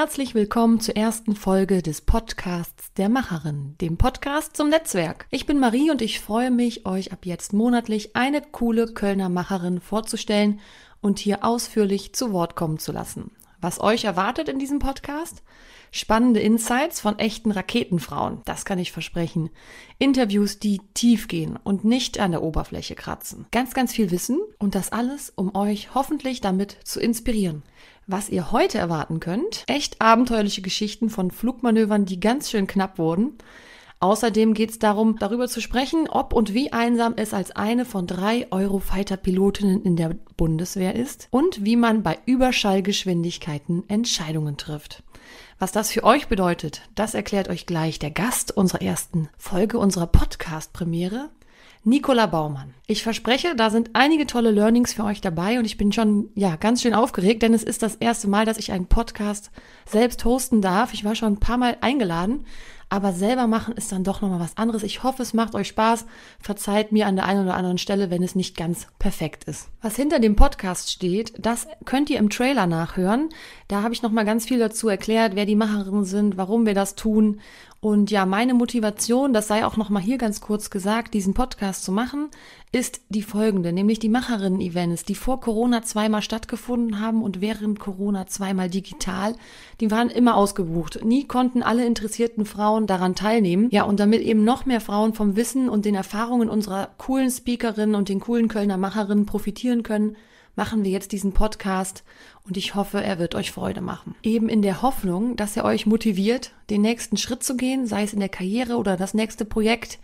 Herzlich willkommen zur ersten Folge des Podcasts der Macherin, dem Podcast zum Netzwerk. Ich bin Marie und ich freue mich, euch ab jetzt monatlich eine coole Kölner Macherin vorzustellen und hier ausführlich zu Wort kommen zu lassen. Was euch erwartet in diesem Podcast? Spannende Insights von echten Raketenfrauen, das kann ich versprechen. Interviews, die tief gehen und nicht an der Oberfläche kratzen. Ganz, ganz viel Wissen und das alles, um euch hoffentlich damit zu inspirieren. Was ihr heute erwarten könnt, echt abenteuerliche Geschichten von Flugmanövern, die ganz schön knapp wurden. Außerdem geht es darum, darüber zu sprechen, ob und wie einsam es als eine von drei Eurofighter-Pilotinnen in der Bundeswehr ist und wie man bei Überschallgeschwindigkeiten Entscheidungen trifft. Was das für euch bedeutet, das erklärt euch gleich der Gast unserer ersten Folge unserer Podcast-Premiere, Nicola Baumann. Ich verspreche, da sind einige tolle Learnings für euch dabei und ich bin schon, ja, ganz schön aufgeregt, denn es ist das erste Mal, dass ich einen Podcast selbst hosten darf. Ich war schon ein paar Mal eingeladen, aber selber machen ist dann doch nochmal was anderes. Ich hoffe, es macht euch Spaß. Verzeiht mir an der einen oder anderen Stelle, wenn es nicht ganz perfekt ist. Was hinter dem Podcast steht, das könnt ihr im Trailer nachhören. Da habe ich nochmal ganz viel dazu erklärt, wer die Macherinnen sind, warum wir das tun und ja, meine Motivation, das sei auch nochmal hier ganz kurz gesagt, diesen Podcast zu machen, ist die folgende, nämlich die Macherinnen-Events, die vor Corona zweimal stattgefunden haben und während Corona zweimal digital, die waren immer ausgebucht. Nie konnten alle interessierten Frauen daran teilnehmen. Ja, und damit eben noch mehr Frauen vom Wissen und den Erfahrungen unserer coolen Speakerinnen und den coolen Kölner Macherinnen profitieren können, machen wir jetzt diesen Podcast und ich hoffe, er wird euch Freude machen. Eben in der Hoffnung, dass er euch motiviert, den nächsten Schritt zu gehen, sei es in der Karriere oder das nächste Projekt,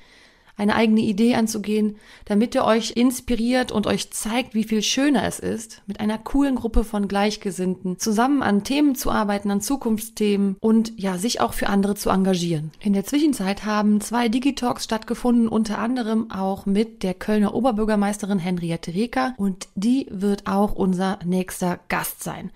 eine eigene Idee anzugehen, damit er euch inspiriert und euch zeigt, wie viel schöner es ist, mit einer coolen Gruppe von Gleichgesinnten zusammen an Themen zu arbeiten, an Zukunftsthemen und ja, sich auch für andere zu engagieren. In der Zwischenzeit haben zwei Digitalks stattgefunden, unter anderem auch mit der Kölner Oberbürgermeisterin Henriette Reker und die wird auch unser nächster Gast sein.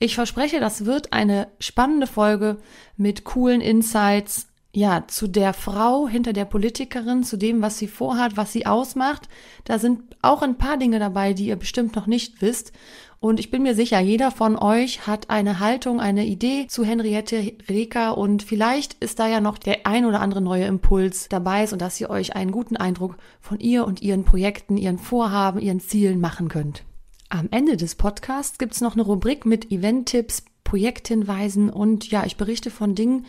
Ich verspreche, das wird eine spannende Folge mit coolen Insights, ja, zu der Frau hinter der Politikerin, zu dem, was sie vorhat, was sie ausmacht. Da sind auch ein paar Dinge dabei, die ihr bestimmt noch nicht wisst. Und ich bin mir sicher, jeder von euch hat eine Haltung, eine Idee zu Henriette Reker und vielleicht ist da ja noch der ein oder andere neue Impuls dabei, sodass ihr euch einen guten Eindruck von ihr und ihren Projekten, ihren Vorhaben, ihren Zielen machen könnt. Am Ende des Podcasts gibt's noch eine Rubrik mit Event-Tipps, Projekthinweisen und ja, ich berichte von Dingen,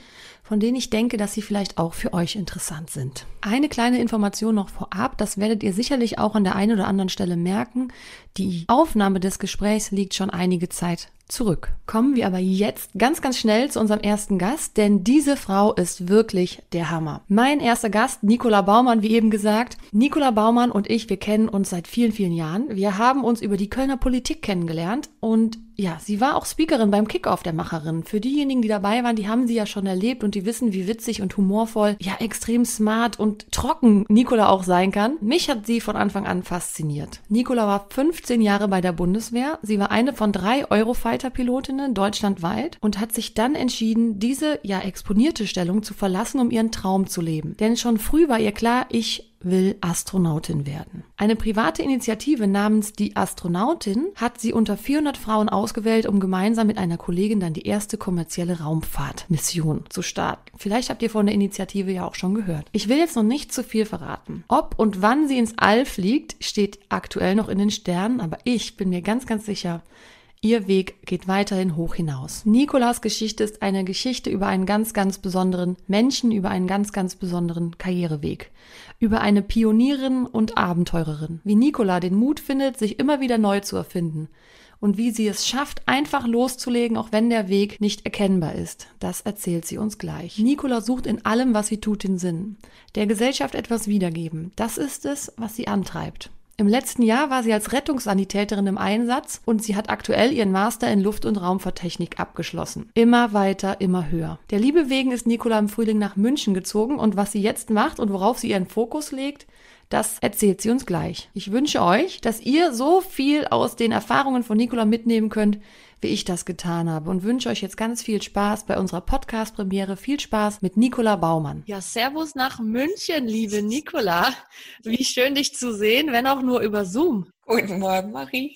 von denen ich denke, dass sie vielleicht auch für euch interessant sind. Eine kleine Information noch vorab, das werdet ihr sicherlich auch an der einen oder anderen Stelle merken. Die Aufnahme des Gesprächs liegt schon einige Zeit zurück. Kommen wir aber jetzt ganz, ganz schnell zu unserem ersten Gast, denn diese Frau ist wirklich der Hammer. Mein erster Gast, Nicola Baumann, wie eben gesagt. Nicola Baumann und ich, wir kennen uns seit vielen, vielen Jahren. Wir haben uns über die Kölner Politik kennengelernt und ja, sie war auch Speakerin beim Kickoff der Macherin. Für diejenigen, die dabei waren, die haben sie ja schon erlebt und die wissen, wie witzig und humorvoll, ja, extrem smart und trocken Nicola auch sein kann. Mich hat sie von Anfang an fasziniert. Nicola war 15 Jahre bei der Bundeswehr. Sie war eine von drei Eurofighter-Pilotinnen deutschlandweit und hat sich dann entschieden, diese, ja, exponierte Stellung zu verlassen, um ihren Traum zu leben. Denn schon früh war ihr klar, ich will Astronautin werden. Eine private Initiative namens Die Astronautin hat sie unter 400 Frauen ausgewählt, um gemeinsam mit einer Kollegin dann die erste kommerzielle Raumfahrtmission zu starten. Vielleicht habt ihr von der Initiative ja auch schon gehört. Ich will jetzt noch nicht zu viel verraten. Ob und wann sie ins All fliegt, steht aktuell noch in den Sternen, aber ich bin mir ganz, ganz sicher, Ihr Weg geht weiterhin hoch hinaus. Nikolas Geschichte ist eine Geschichte über einen ganz, ganz besonderen Menschen, über einen ganz, ganz besonderen Karriereweg. Über eine Pionierin und Abenteurerin. Wie Nikola den Mut findet, sich immer wieder neu zu erfinden. Und wie sie es schafft, einfach loszulegen, auch wenn der Weg nicht erkennbar ist. Das erzählt sie uns gleich. Nikola sucht in allem, was sie tut, den Sinn. Der Gesellschaft etwas wiedergeben. Das ist es, was sie antreibt. Im letzten Jahr war sie als Rettungssanitäterin im Einsatz und sie hat aktuell ihren Master in Luft- und Raumfahrttechnik abgeschlossen. Immer weiter, immer höher. Der Liebe wegen ist Nicola im Frühling nach München gezogen und was sie jetzt macht und worauf sie ihren Fokus legt, das erzählt sie uns gleich. Ich wünsche euch, dass ihr so viel aus den Erfahrungen von Nicola mitnehmen könnt, wie ich das getan habe und wünsche euch jetzt ganz viel Spaß bei unserer Podcast-Premiere. Viel Spaß mit Nicola Baumann. Ja, Servus nach München, liebe Nicola. Wie schön dich zu sehen, wenn auch nur über Zoom. Guten Morgen, Marie.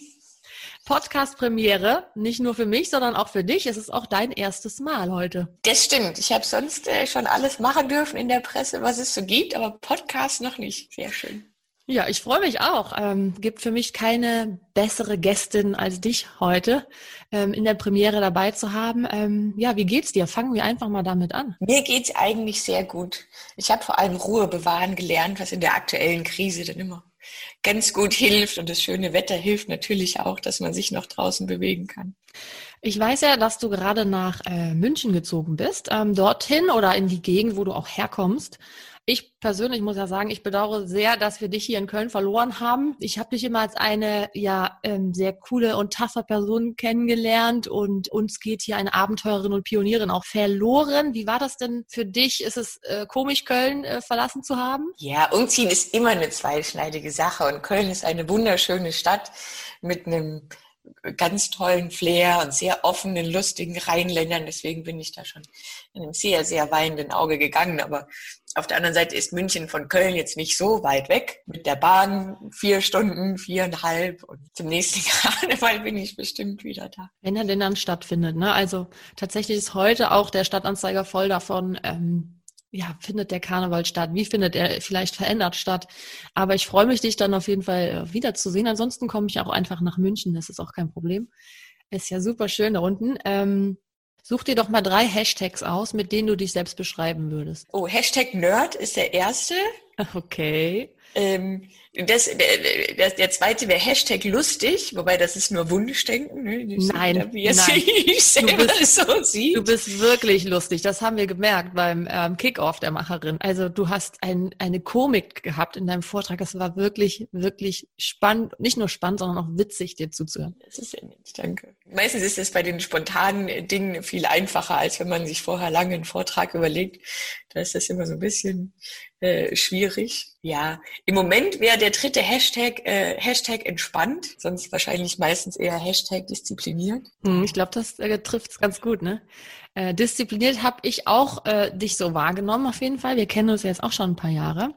Podcast-Premiere, nicht nur für mich, sondern auch für dich. Es ist auch dein erstes Mal heute. Das stimmt. Ich habe sonst äh, schon alles machen dürfen in der Presse, was es so gibt, aber Podcast noch nicht. Sehr schön. Ja, ich freue mich auch. Ähm, gibt für mich keine bessere Gästin als dich heute ähm, in der Premiere dabei zu haben. Ähm, ja, wie geht's dir? Fangen wir einfach mal damit an. Mir geht's eigentlich sehr gut. Ich habe vor allem Ruhe bewahren gelernt, was in der aktuellen Krise dann immer ganz gut hilft. Und das schöne Wetter hilft natürlich auch, dass man sich noch draußen bewegen kann. Ich weiß ja, dass du gerade nach äh, München gezogen bist, ähm, dorthin oder in die Gegend, wo du auch herkommst. Ich persönlich muss ja sagen, ich bedauere sehr, dass wir dich hier in Köln verloren haben. Ich habe dich immer als eine ja ähm, sehr coole und taffe Person kennengelernt und uns geht hier eine Abenteurerin und Pionierin auch verloren. Wie war das denn für dich? Ist es äh, komisch, Köln äh, verlassen zu haben? Ja, umziehen ist immer eine zweischneidige Sache und Köln ist eine wunderschöne Stadt mit einem ganz tollen Flair und sehr offenen, lustigen Rheinländern. Deswegen bin ich da schon in einem sehr, sehr weinenden Auge gegangen. Aber auf der anderen Seite ist München von Köln jetzt nicht so weit weg. Mit der Bahn vier Stunden, viereinhalb und zum nächsten Karneval bin ich bestimmt wieder da. Wenn er denn dann stattfindet, ne? Also tatsächlich ist heute auch der Stadtanzeiger voll davon, ähm, ja, findet der Karneval statt? Wie findet er vielleicht verändert statt? Aber ich freue mich, dich dann auf jeden Fall äh, wiederzusehen. Ansonsten komme ich auch einfach nach München, das ist auch kein Problem. Ist ja super schön da unten. Ähm, such dir doch mal drei Hashtags aus, mit denen du dich selbst beschreiben würdest. Oh, Hashtag Nerd ist der erste. Okay. Ähm, das, der, der, der zweite wäre Hashtag lustig, wobei das ist nur Wunschdenken. Ne? Nein, wie es nein. Du, bist, so sieht. du bist wirklich lustig. Das haben wir gemerkt beim ähm, Kickoff der Macherin. Also du hast ein, eine Komik gehabt in deinem Vortrag. Es war wirklich, wirklich spannend. Nicht nur spannend, sondern auch witzig, dir zuzuhören. Das ist ja nett, danke. Meistens ist es bei den spontanen Dingen viel einfacher, als wenn man sich vorher lange einen Vortrag überlegt. Da ist das immer so ein bisschen äh, schwierig. Ja, im Moment wäre der dritte Hashtag äh, Hashtag entspannt, sonst wahrscheinlich meistens eher Hashtag diszipliniert. Hm, ich glaube, das äh, trifft es ganz gut, ne? Äh, diszipliniert habe ich auch äh, dich so wahrgenommen, auf jeden Fall. Wir kennen uns jetzt auch schon ein paar Jahre.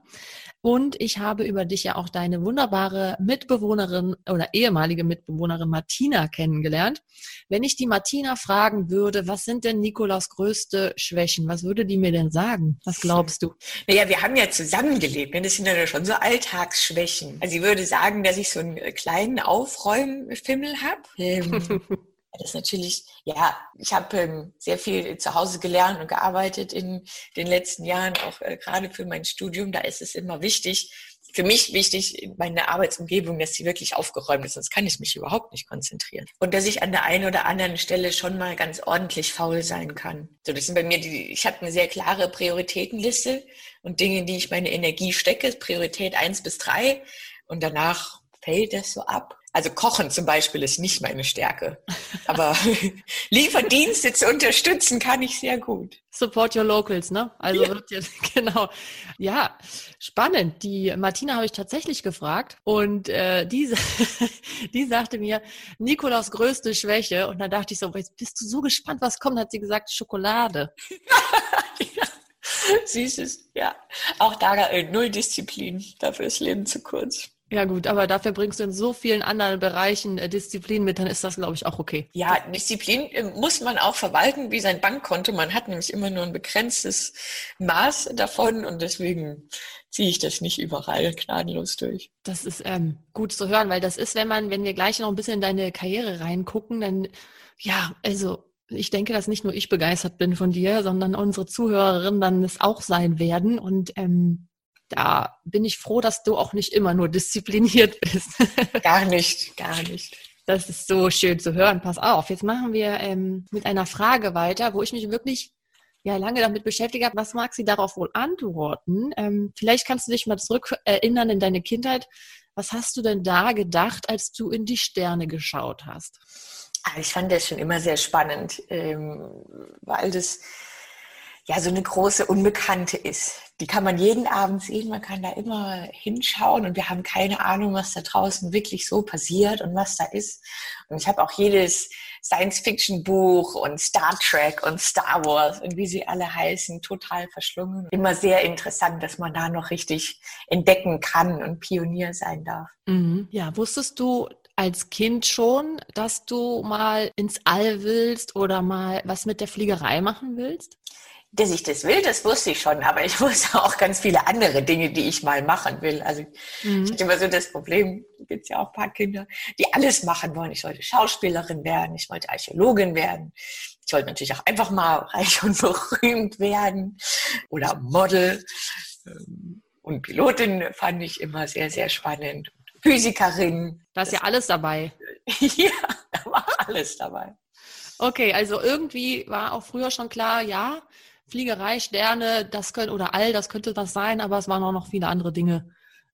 Und ich habe über dich ja auch deine wunderbare Mitbewohnerin oder ehemalige Mitbewohnerin Martina kennengelernt. Wenn ich die Martina fragen würde, was sind denn Nikolas größte Schwächen? Was würde die mir denn sagen? Was glaubst du? Naja, wir haben ja zusammengelebt. Ne? Das sind ja schon so Alltagsschwächen. Also ich würde sagen, dass ich so einen kleinen Aufräumfimmel habe. Ähm, Das ist natürlich, ja, ich habe ähm, sehr viel zu Hause gelernt und gearbeitet in den letzten Jahren, auch äh, gerade für mein Studium. Da ist es immer wichtig, für mich wichtig, meine Arbeitsumgebung, dass sie wirklich aufgeräumt ist, sonst kann ich mich überhaupt nicht konzentrieren. Und dass ich an der einen oder anderen Stelle schon mal ganz ordentlich faul sein kann. So, das sind bei mir die, ich habe eine sehr klare Prioritätenliste und Dinge, die ich meine Energie stecke, Priorität eins bis drei und danach fällt das so ab. Also Kochen zum Beispiel ist nicht meine Stärke. Aber Lieferdienste zu unterstützen kann ich sehr gut. Support your locals, ne? Also ja. wird jetzt, genau. Ja, spannend. Die Martina habe ich tatsächlich gefragt und äh, die, die sagte mir, Nikolaus größte Schwäche. Und dann dachte ich so, jetzt bist du so gespannt, was kommt, hat sie gesagt, Schokolade. ja. Süßes, ja. Auch da äh, null Disziplin. Dafür ist Leben zu kurz. Ja gut, aber dafür bringst du in so vielen anderen Bereichen äh, Disziplin mit, dann ist das, glaube ich, auch okay. Ja, Disziplin äh, muss man auch verwalten wie sein Bankkonto. Man hat nämlich immer nur ein begrenztes Maß davon und deswegen ziehe ich das nicht überall gnadenlos durch. Das ist ähm, gut zu hören, weil das ist, wenn man, wenn wir gleich noch ein bisschen in deine Karriere reingucken, dann ja, also ich denke, dass nicht nur ich begeistert bin von dir, sondern unsere Zuhörerinnen dann es auch sein werden. Und ähm, da bin ich froh, dass du auch nicht immer nur diszipliniert bist. gar nicht, gar nicht. Das ist so schön zu hören. Pass auf, jetzt machen wir ähm, mit einer Frage weiter, wo ich mich wirklich ja lange damit beschäftigt habe. Was mag sie darauf wohl antworten? Ähm, vielleicht kannst du dich mal zurück erinnern in deine Kindheit. Was hast du denn da gedacht, als du in die Sterne geschaut hast? Ah, ich fand das schon immer sehr spannend, ähm, weil das ja so eine große Unbekannte ist. Die kann man jeden Abend sehen, man kann da immer hinschauen und wir haben keine Ahnung, was da draußen wirklich so passiert und was da ist. Und ich habe auch jedes Science-Fiction-Buch und Star Trek und Star Wars und wie sie alle heißen, total verschlungen. Immer sehr interessant, dass man da noch richtig entdecken kann und Pionier sein darf. Mhm. Ja, wusstest du als Kind schon, dass du mal ins All willst oder mal was mit der Fliegerei machen willst? Dass ich das will, das wusste ich schon, aber ich wusste auch ganz viele andere Dinge, die ich mal machen will. Also mhm. ich hatte immer so das Problem, gibt ja auch ein paar Kinder, die alles machen wollen. Ich wollte Schauspielerin werden, ich wollte Archäologin werden, ich wollte natürlich auch einfach mal reich und berühmt werden oder Model. Ähm, und Pilotin fand ich immer sehr, sehr spannend. Physikerin. Da ist ja alles dabei. ja, da war alles dabei. Okay, also irgendwie war auch früher schon klar, ja, Fliegerei, Sterne, das könnte, oder all, das könnte das sein, aber es waren auch noch viele andere Dinge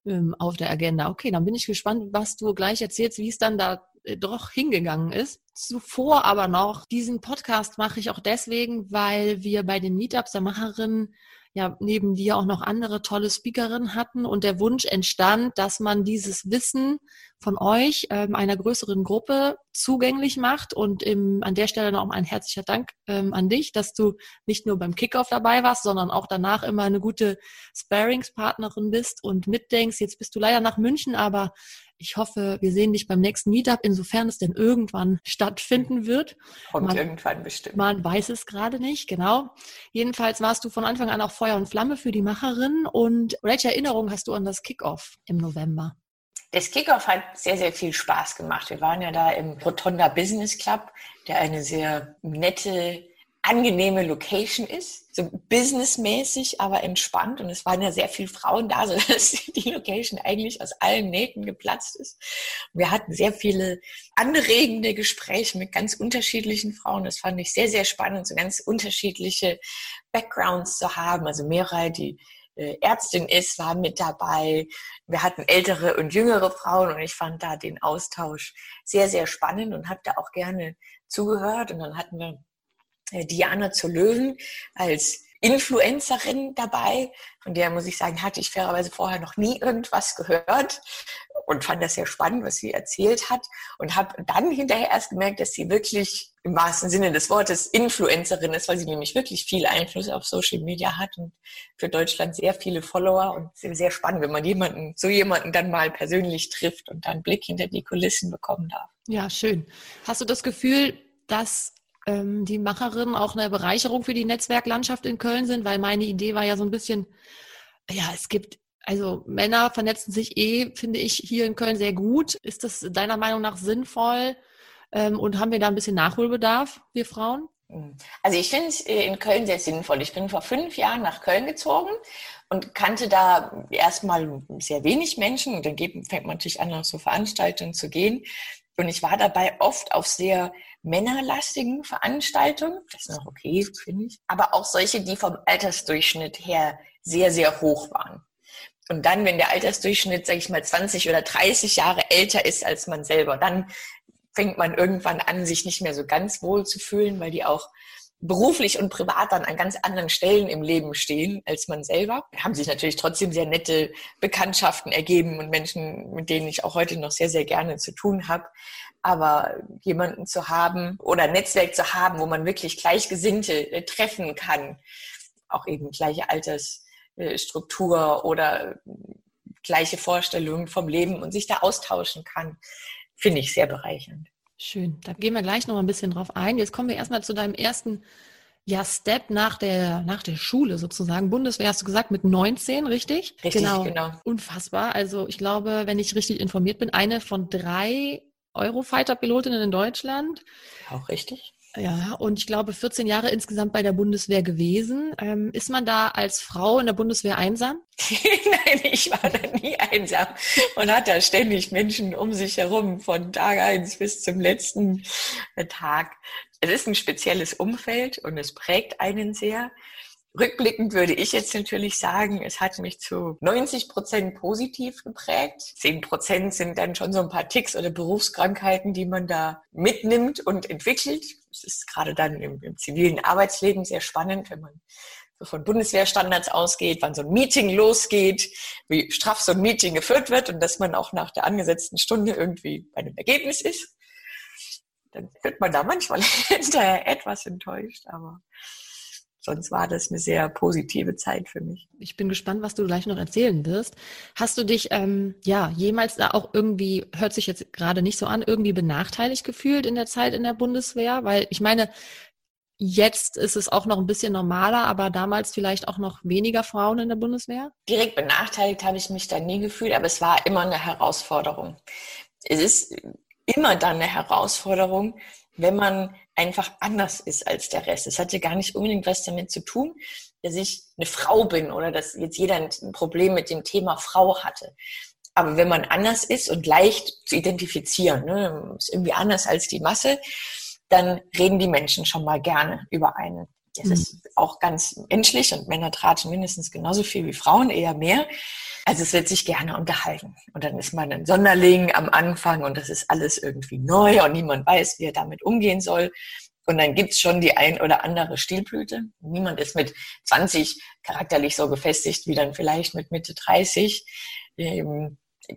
ähm, auf der Agenda. Okay, dann bin ich gespannt, was du gleich erzählst, wie es dann da äh, doch hingegangen ist. Zuvor aber noch, diesen Podcast mache ich auch deswegen, weil wir bei den Meetups der Macherin ja neben dir auch noch andere tolle Speakerinnen hatten und der Wunsch entstand, dass man dieses Wissen von euch ähm, einer größeren Gruppe zugänglich macht und im, an der Stelle noch ein herzlicher Dank ähm, an dich, dass du nicht nur beim Kickoff dabei warst, sondern auch danach immer eine gute Sparingspartnerin bist und mitdenkst. Jetzt bist du leider nach München, aber ich hoffe, wir sehen dich beim nächsten Meetup, insofern es denn irgendwann stattfinden wird. Und man, irgendwann bestimmt. Man weiß es gerade nicht, genau. Jedenfalls warst du von Anfang an auch Feuer und Flamme für die Macherin. Und welche Erinnerung hast du an das Kickoff im November? Das Kickoff hat sehr, sehr viel Spaß gemacht. Wir waren ja da im Rotonda Business Club, der eine sehr nette angenehme Location ist, so businessmäßig, aber entspannt. Und es waren ja sehr viele Frauen da, so dass die Location eigentlich aus allen Nähten geplatzt ist. Wir hatten sehr viele anregende Gespräche mit ganz unterschiedlichen Frauen. Das fand ich sehr, sehr spannend, so ganz unterschiedliche Backgrounds zu haben. Also Meral, die äh, Ärztin ist, war mit dabei. Wir hatten ältere und jüngere Frauen und ich fand da den Austausch sehr, sehr spannend und habe da auch gerne zugehört. Und dann hatten wir Diana zur Löwen als Influencerin dabei, von der muss ich sagen, hatte ich fairerweise vorher noch nie irgendwas gehört und fand das sehr spannend, was sie erzählt hat und habe dann hinterher erst gemerkt, dass sie wirklich im wahrsten Sinne des Wortes Influencerin ist, weil sie nämlich wirklich viel Einfluss auf Social Media hat und für Deutschland sehr viele Follower und sehr, sehr spannend, wenn man jemanden, so jemanden dann mal persönlich trifft und dann einen Blick hinter die Kulissen bekommen darf. Ja, schön. Hast du das Gefühl, dass ähm, die Macherinnen auch eine Bereicherung für die Netzwerklandschaft in Köln sind, weil meine Idee war ja so ein bisschen, ja, es gibt, also Männer vernetzen sich eh, finde ich, hier in Köln sehr gut. Ist das deiner Meinung nach sinnvoll? Ähm, und haben wir da ein bisschen Nachholbedarf, wir Frauen? Hm. Also ich finde es äh, in Köln sehr sinnvoll. Ich bin vor fünf Jahren nach Köln gezogen und kannte da erstmal sehr wenig Menschen. Und dann fängt man natürlich an, auf so Veranstaltungen zu gehen. Und ich war dabei oft auf sehr männerlastigen Veranstaltungen. Das ist noch okay, finde ich. Aber auch solche, die vom Altersdurchschnitt her sehr, sehr hoch waren. Und dann, wenn der Altersdurchschnitt, sage ich mal, 20 oder 30 Jahre älter ist als man selber, dann fängt man irgendwann an, sich nicht mehr so ganz wohl zu fühlen, weil die auch beruflich und privat dann an ganz anderen Stellen im Leben stehen als man selber. Haben sich natürlich trotzdem sehr nette Bekanntschaften ergeben und Menschen, mit denen ich auch heute noch sehr, sehr gerne zu tun habe. Aber jemanden zu haben oder ein Netzwerk zu haben, wo man wirklich Gleichgesinnte äh, treffen kann, auch eben gleiche Altersstruktur oder gleiche Vorstellungen vom Leben und sich da austauschen kann, finde ich sehr bereichernd. Schön. Da gehen wir gleich noch ein bisschen drauf ein. Jetzt kommen wir erstmal zu deinem ersten ja, Step nach der, nach der Schule sozusagen. Bundeswehr hast du gesagt mit 19, richtig? Richtig, genau. genau. Unfassbar. Also ich glaube, wenn ich richtig informiert bin, eine von drei Eurofighter-Pilotinnen in Deutschland. Auch richtig. Ja, und ich glaube 14 Jahre insgesamt bei der Bundeswehr gewesen. Ähm, ist man da als Frau in der Bundeswehr einsam? Nein, ich war da nie einsam und hat da ständig Menschen um sich herum von Tag eins bis zum letzten Tag. Es ist ein spezielles Umfeld und es prägt einen sehr. Rückblickend würde ich jetzt natürlich sagen, es hat mich zu 90 Prozent positiv geprägt. 10 Prozent sind dann schon so ein paar Ticks oder Berufskrankheiten, die man da mitnimmt und entwickelt. Es ist gerade dann im, im zivilen Arbeitsleben sehr spannend, wenn man von Bundeswehrstandards ausgeht, wann so ein Meeting losgeht, wie straff so ein Meeting geführt wird und dass man auch nach der angesetzten Stunde irgendwie bei einem Ergebnis ist. Dann wird man da manchmal hinterher etwas enttäuscht, aber sonst war das eine sehr positive Zeit für mich. Ich bin gespannt, was du gleich noch erzählen wirst. Hast du dich ähm, ja jemals da auch irgendwie, hört sich jetzt gerade nicht so an, irgendwie benachteiligt gefühlt in der Zeit in der Bundeswehr? Weil ich meine, Jetzt ist es auch noch ein bisschen normaler, aber damals vielleicht auch noch weniger Frauen in der Bundeswehr? Direkt benachteiligt habe ich mich da nie gefühlt, aber es war immer eine Herausforderung. Es ist immer dann eine Herausforderung, wenn man einfach anders ist als der Rest. Es hatte gar nicht unbedingt was damit zu tun, dass ich eine Frau bin oder dass jetzt jeder ein Problem mit dem Thema Frau hatte. Aber wenn man anders ist und leicht zu identifizieren, ne, ist irgendwie anders als die Masse, dann reden die Menschen schon mal gerne über einen. Das mhm. ist auch ganz menschlich und Männer tratschen mindestens genauso viel wie Frauen, eher mehr. Also es wird sich gerne unterhalten. Und dann ist man ein Sonderling am Anfang und das ist alles irgendwie neu und niemand weiß, wie er damit umgehen soll. Und dann gibt's schon die ein oder andere Stilblüte. Niemand ist mit 20 charakterlich so gefestigt wie dann vielleicht mit Mitte 30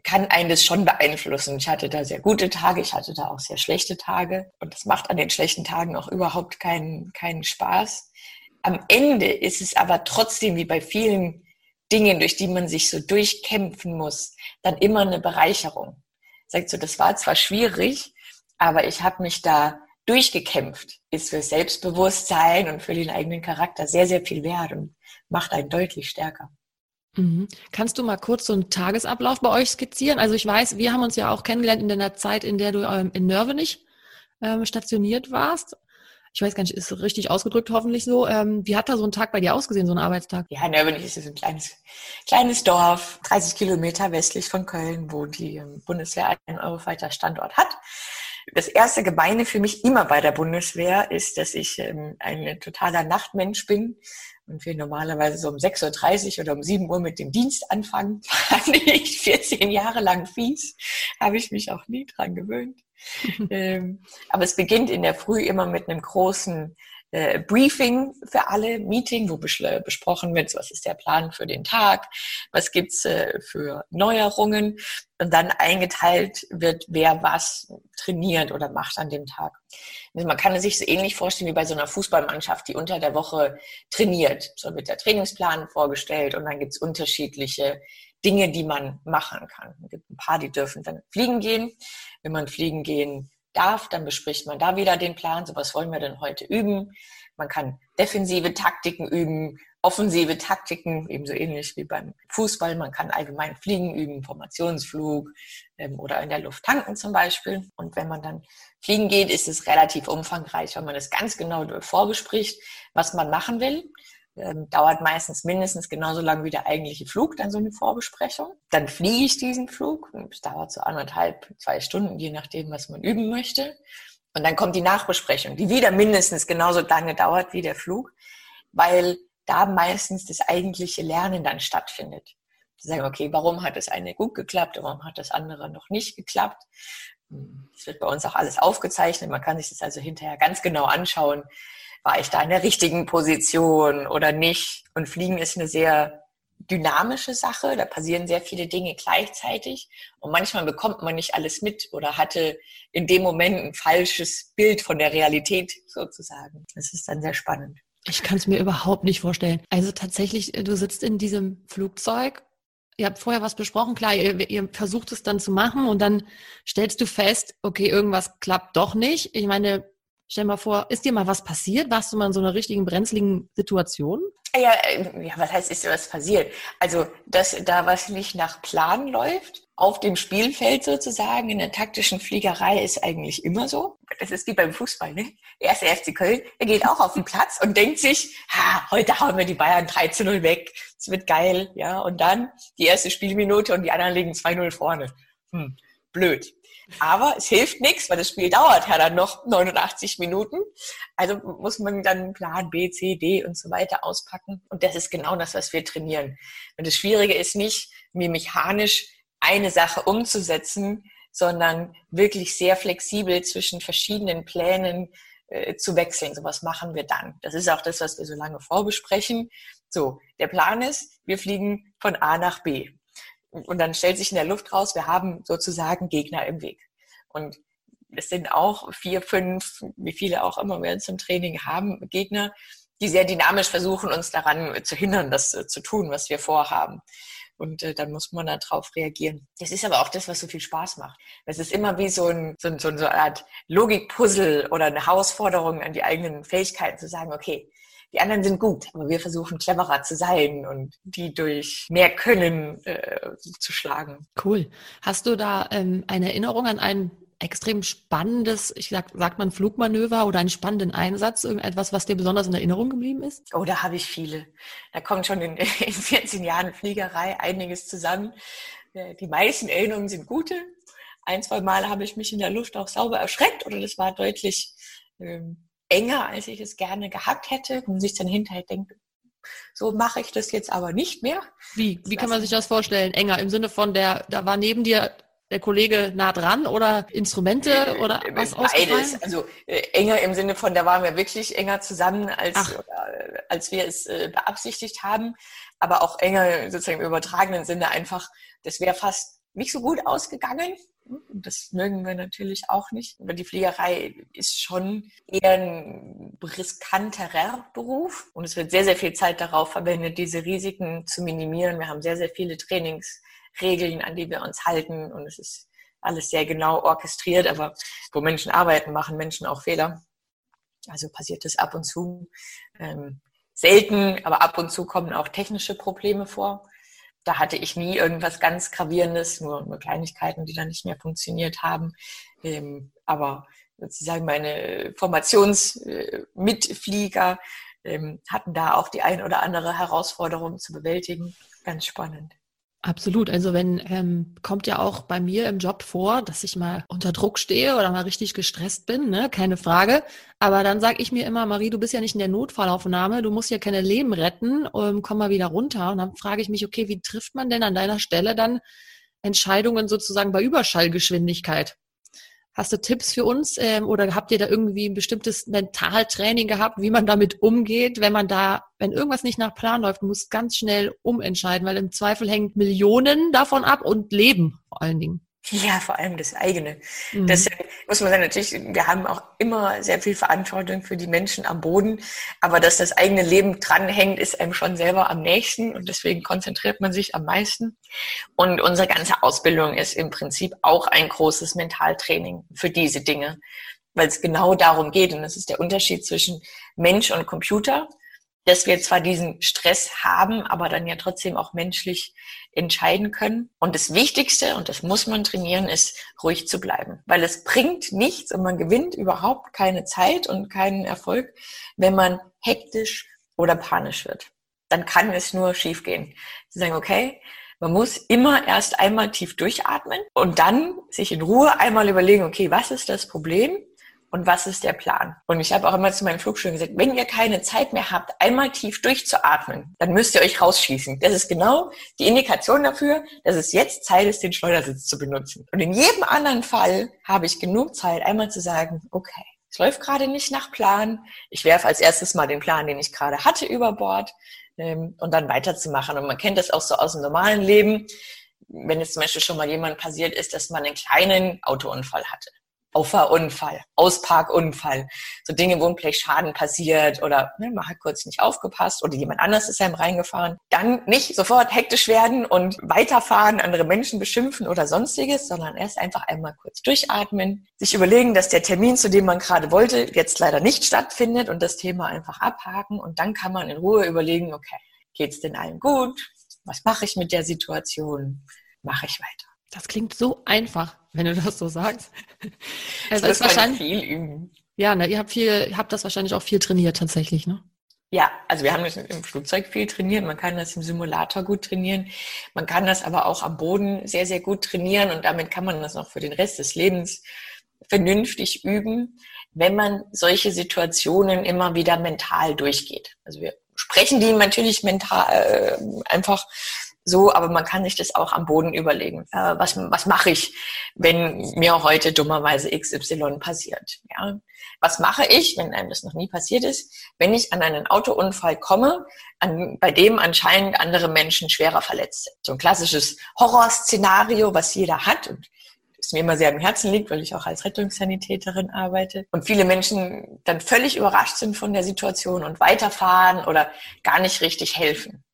kann einen das schon beeinflussen. Ich hatte da sehr gute Tage, ich hatte da auch sehr schlechte Tage. Und das macht an den schlechten Tagen auch überhaupt keinen, keinen Spaß. Am Ende ist es aber trotzdem wie bei vielen Dingen, durch die man sich so durchkämpfen muss, dann immer eine Bereicherung. Sagt so, das war zwar schwierig, aber ich habe mich da durchgekämpft. Ist für Selbstbewusstsein und für den eigenen Charakter sehr, sehr viel wert und macht einen deutlich stärker. Mhm. Kannst du mal kurz so einen Tagesablauf bei euch skizzieren? Also ich weiß, wir haben uns ja auch kennengelernt in der Zeit, in der du ähm, in Nörvenich ähm, stationiert warst. Ich weiß gar nicht, ist richtig ausgedrückt hoffentlich so. Ähm, wie hat da so ein Tag bei dir ausgesehen, so ein Arbeitstag? Ja, Nörvenich ist ein kleines, kleines Dorf, 30 Kilometer westlich von Köln, wo die ähm, Bundeswehr einen Eurofighter Standort hat. Das erste Gemeine für mich immer bei der Bundeswehr ist, dass ich ähm, ein totaler Nachtmensch bin und wir normalerweise so um 6.30 Uhr oder um 7 Uhr mit dem Dienst anfangen, fand ich 14 Jahre lang fies. Habe ich mich auch nie dran gewöhnt. ähm, aber es beginnt in der Früh immer mit einem großen äh, Briefing für alle, Meeting, wo besprochen wird, was ist der Plan für den Tag, was gibt's äh, für Neuerungen und dann eingeteilt wird, wer was trainiert oder macht an dem Tag. Also man kann es sich so ähnlich vorstellen wie bei so einer Fußballmannschaft, die unter der Woche trainiert. So wird der Trainingsplan vorgestellt und dann gibt's unterschiedliche Dinge, die man machen kann. Es gibt ein paar, die dürfen dann fliegen gehen. Wenn man fliegen gehen darf, dann bespricht man da wieder den Plan. So was wollen wir denn heute üben? Man kann defensive Taktiken üben, offensive Taktiken, ebenso ähnlich wie beim Fußball. Man kann allgemein Fliegen üben, Formationsflug ähm, oder in der Luft tanken zum Beispiel. Und wenn man dann fliegen geht, ist es relativ umfangreich, weil man es ganz genau vorbespricht, was man machen will ähm, dauert meistens mindestens genauso lang wie der eigentliche Flug, dann so eine Vorbesprechung. Dann fliege ich diesen Flug. Es dauert so anderthalb, zwei Stunden, je nachdem, was man üben möchte. Und dann kommt die Nachbesprechung, die wieder mindestens genauso lange dauert wie der Flug, weil da meistens das eigentliche Lernen dann stattfindet. Sie sagen, okay, warum hat das eine gut geklappt warum hat das andere noch nicht geklappt? Es wird bei uns auch alles aufgezeichnet. Man kann sich das also hinterher ganz genau anschauen, war ich da in der richtigen Position oder nicht? Und Fliegen ist eine sehr dynamische Sache. Da passieren sehr viele Dinge gleichzeitig. Und manchmal bekommt man nicht alles mit oder hatte in dem Moment ein falsches Bild von der Realität sozusagen. Das ist dann sehr spannend. Ich kann es mir überhaupt nicht vorstellen. Also tatsächlich, du sitzt in diesem Flugzeug ihr habt vorher was besprochen, klar, ihr, ihr, versucht es dann zu machen und dann stellst du fest, okay, irgendwas klappt doch nicht. Ich meine, Stell mal vor, ist dir mal was passiert? Warst du mal in so einer richtigen brenzligen Situation? Ja, ja, was heißt, ist dir was passiert? Also, dass da was nicht nach Plan läuft, auf dem Spielfeld sozusagen, in der taktischen Fliegerei ist eigentlich immer so. Das ist wie beim Fußball, ne? Der erste FC Köln, der geht auch auf den Platz und denkt sich, ha, heute hauen wir die Bayern 3 zu 0 weg. Es wird geil, ja. Und dann die erste Spielminute und die anderen liegen 2-0 vorne. Hm, blöd. Aber es hilft nichts, weil das Spiel dauert ja dann noch 89 Minuten. Also muss man dann Plan B, C, D und so weiter auspacken. Und das ist genau das, was wir trainieren. Und das Schwierige ist nicht, mir mechanisch eine Sache umzusetzen, sondern wirklich sehr flexibel zwischen verschiedenen Plänen äh, zu wechseln. So was machen wir dann. Das ist auch das, was wir so lange vorbesprechen. So, der Plan ist, wir fliegen von A nach B. Und dann stellt sich in der Luft raus, wir haben sozusagen Gegner im Weg. Und es sind auch vier, fünf, wie viele auch immer wir zum Training haben, Gegner, die sehr dynamisch versuchen, uns daran zu hindern, das äh, zu tun, was wir vorhaben. Und äh, dann muss man darauf reagieren. Das ist aber auch das, was so viel Spaß macht. Es ist immer wie so, ein, so, ein, so eine Art Logikpuzzle oder eine Herausforderung an die eigenen Fähigkeiten zu sagen, okay, die anderen sind gut, aber wir versuchen cleverer zu sein und die durch mehr Können äh, zu schlagen. Cool. Hast du da ähm, eine Erinnerung an ein extrem spannendes, ich sag, sagt man Flugmanöver oder einen spannenden Einsatz, irgendetwas, was dir besonders in Erinnerung geblieben ist? Oh, da habe ich viele. Da kommt schon in, in 14 Jahren Fliegerei einiges zusammen. Äh, die meisten Erinnerungen sind gute. Ein, zwei Mal habe ich mich in der Luft auch sauber erschreckt oder das war deutlich ähm, enger, als ich es gerne gehabt hätte und sich dann hinterher denkt, so mache ich das jetzt aber nicht mehr. Wie, wie kann man sich das vorstellen? Enger im Sinne von der, da war neben dir der Kollege nah dran oder Instrumente äh, oder was Beides. Also äh, enger im Sinne von, da waren wir wirklich enger zusammen, als, oder, als wir es äh, beabsichtigt haben. Aber auch enger sozusagen im übertragenen Sinne einfach, das wäre fast nicht so gut ausgegangen. Das mögen wir natürlich auch nicht. Aber die Fliegerei ist schon eher ein riskanterer Beruf. Und es wird sehr, sehr viel Zeit darauf verwendet, diese Risiken zu minimieren. Wir haben sehr, sehr viele Trainingsregeln, an die wir uns halten. Und es ist alles sehr genau orchestriert. Aber wo Menschen arbeiten, machen Menschen auch Fehler. Also passiert das ab und zu. Ähm, selten, aber ab und zu kommen auch technische Probleme vor da hatte ich nie irgendwas ganz Gravierendes, nur, nur Kleinigkeiten, die dann nicht mehr funktioniert haben. Ähm, aber sozusagen meine Formationsmitflieger ähm, hatten da auch die ein oder andere Herausforderung zu bewältigen. Ganz spannend. Absolut. Also wenn ähm, kommt ja auch bei mir im Job vor, dass ich mal unter Druck stehe oder mal richtig gestresst bin, ne? keine Frage. Aber dann sage ich mir immer, Marie, du bist ja nicht in der Notfallaufnahme, du musst ja keine Leben retten, ähm, komm mal wieder runter. Und dann frage ich mich, okay, wie trifft man denn an deiner Stelle dann Entscheidungen sozusagen bei Überschallgeschwindigkeit? Hast du Tipps für uns ähm, oder habt ihr da irgendwie ein bestimmtes Mentaltraining gehabt, wie man damit umgeht, wenn man da, wenn irgendwas nicht nach Plan läuft, muss ganz schnell umentscheiden, weil im Zweifel hängt Millionen davon ab und Leben vor allen Dingen. Ja, vor allem das eigene. Mhm. Das muss man sagen, natürlich, wir haben auch immer sehr viel Verantwortung für die Menschen am Boden, aber dass das eigene Leben dranhängt, ist einem schon selber am nächsten und deswegen konzentriert man sich am meisten. Und unsere ganze Ausbildung ist im Prinzip auch ein großes Mentaltraining für diese Dinge, weil es genau darum geht und das ist der Unterschied zwischen Mensch und Computer dass wir zwar diesen Stress haben, aber dann ja trotzdem auch menschlich entscheiden können. Und das Wichtigste, und das muss man trainieren, ist ruhig zu bleiben. Weil es bringt nichts und man gewinnt überhaupt keine Zeit und keinen Erfolg, wenn man hektisch oder panisch wird. Dann kann es nur schiefgehen. Sie sagen, okay, man muss immer erst einmal tief durchatmen und dann sich in Ruhe einmal überlegen, okay, was ist das Problem? Und was ist der Plan? Und ich habe auch immer zu meinen Flugschülern gesagt, wenn ihr keine Zeit mehr habt, einmal tief durchzuatmen, dann müsst ihr euch rausschießen. Das ist genau die Indikation dafür, dass es jetzt Zeit ist, den Schleudersitz zu benutzen. Und in jedem anderen Fall habe ich genug Zeit, einmal zu sagen, okay, es läuft gerade nicht nach Plan. Ich werfe als erstes mal den Plan, den ich gerade hatte, über Bord ähm, und dann weiterzumachen. Und man kennt das auch so aus dem normalen Leben. Wenn jetzt zum Beispiel schon mal jemand passiert ist, dass man einen kleinen Autounfall hatte Auffahrunfall, Ausparkunfall, so Dinge, wo ein Blechschaden passiert oder ne, man hat kurz nicht aufgepasst oder jemand anders ist einem reingefahren, dann nicht sofort hektisch werden und weiterfahren, andere Menschen beschimpfen oder sonstiges, sondern erst einfach einmal kurz durchatmen, sich überlegen, dass der Termin, zu dem man gerade wollte, jetzt leider nicht stattfindet und das Thema einfach abhaken und dann kann man in Ruhe überlegen, okay, geht's denn allen gut? Was mache ich mit der Situation? Mache ich weiter? Das klingt so einfach, wenn du das so sagst. Also das ist wahrscheinlich viel üben. Ja, ne, ihr habt viel, habt das wahrscheinlich auch viel trainiert tatsächlich, ne? Ja, also wir haben das im Flugzeug viel trainiert. Man kann das im Simulator gut trainieren. Man kann das aber auch am Boden sehr, sehr gut trainieren und damit kann man das auch für den Rest des Lebens vernünftig üben, wenn man solche Situationen immer wieder mental durchgeht. Also wir sprechen die natürlich mental äh, einfach so, aber man kann sich das auch am Boden überlegen. Äh, was was mache ich, wenn mir heute dummerweise XY passiert? Ja? Was mache ich, wenn einem das noch nie passiert ist, wenn ich an einen Autounfall komme, an, bei dem anscheinend andere Menschen schwerer verletzt sind? So ein klassisches Horrorszenario, was jeder hat. Und das mir immer sehr am Herzen liegt, weil ich auch als Rettungssanitäterin arbeite. Und viele Menschen dann völlig überrascht sind von der Situation und weiterfahren oder gar nicht richtig helfen.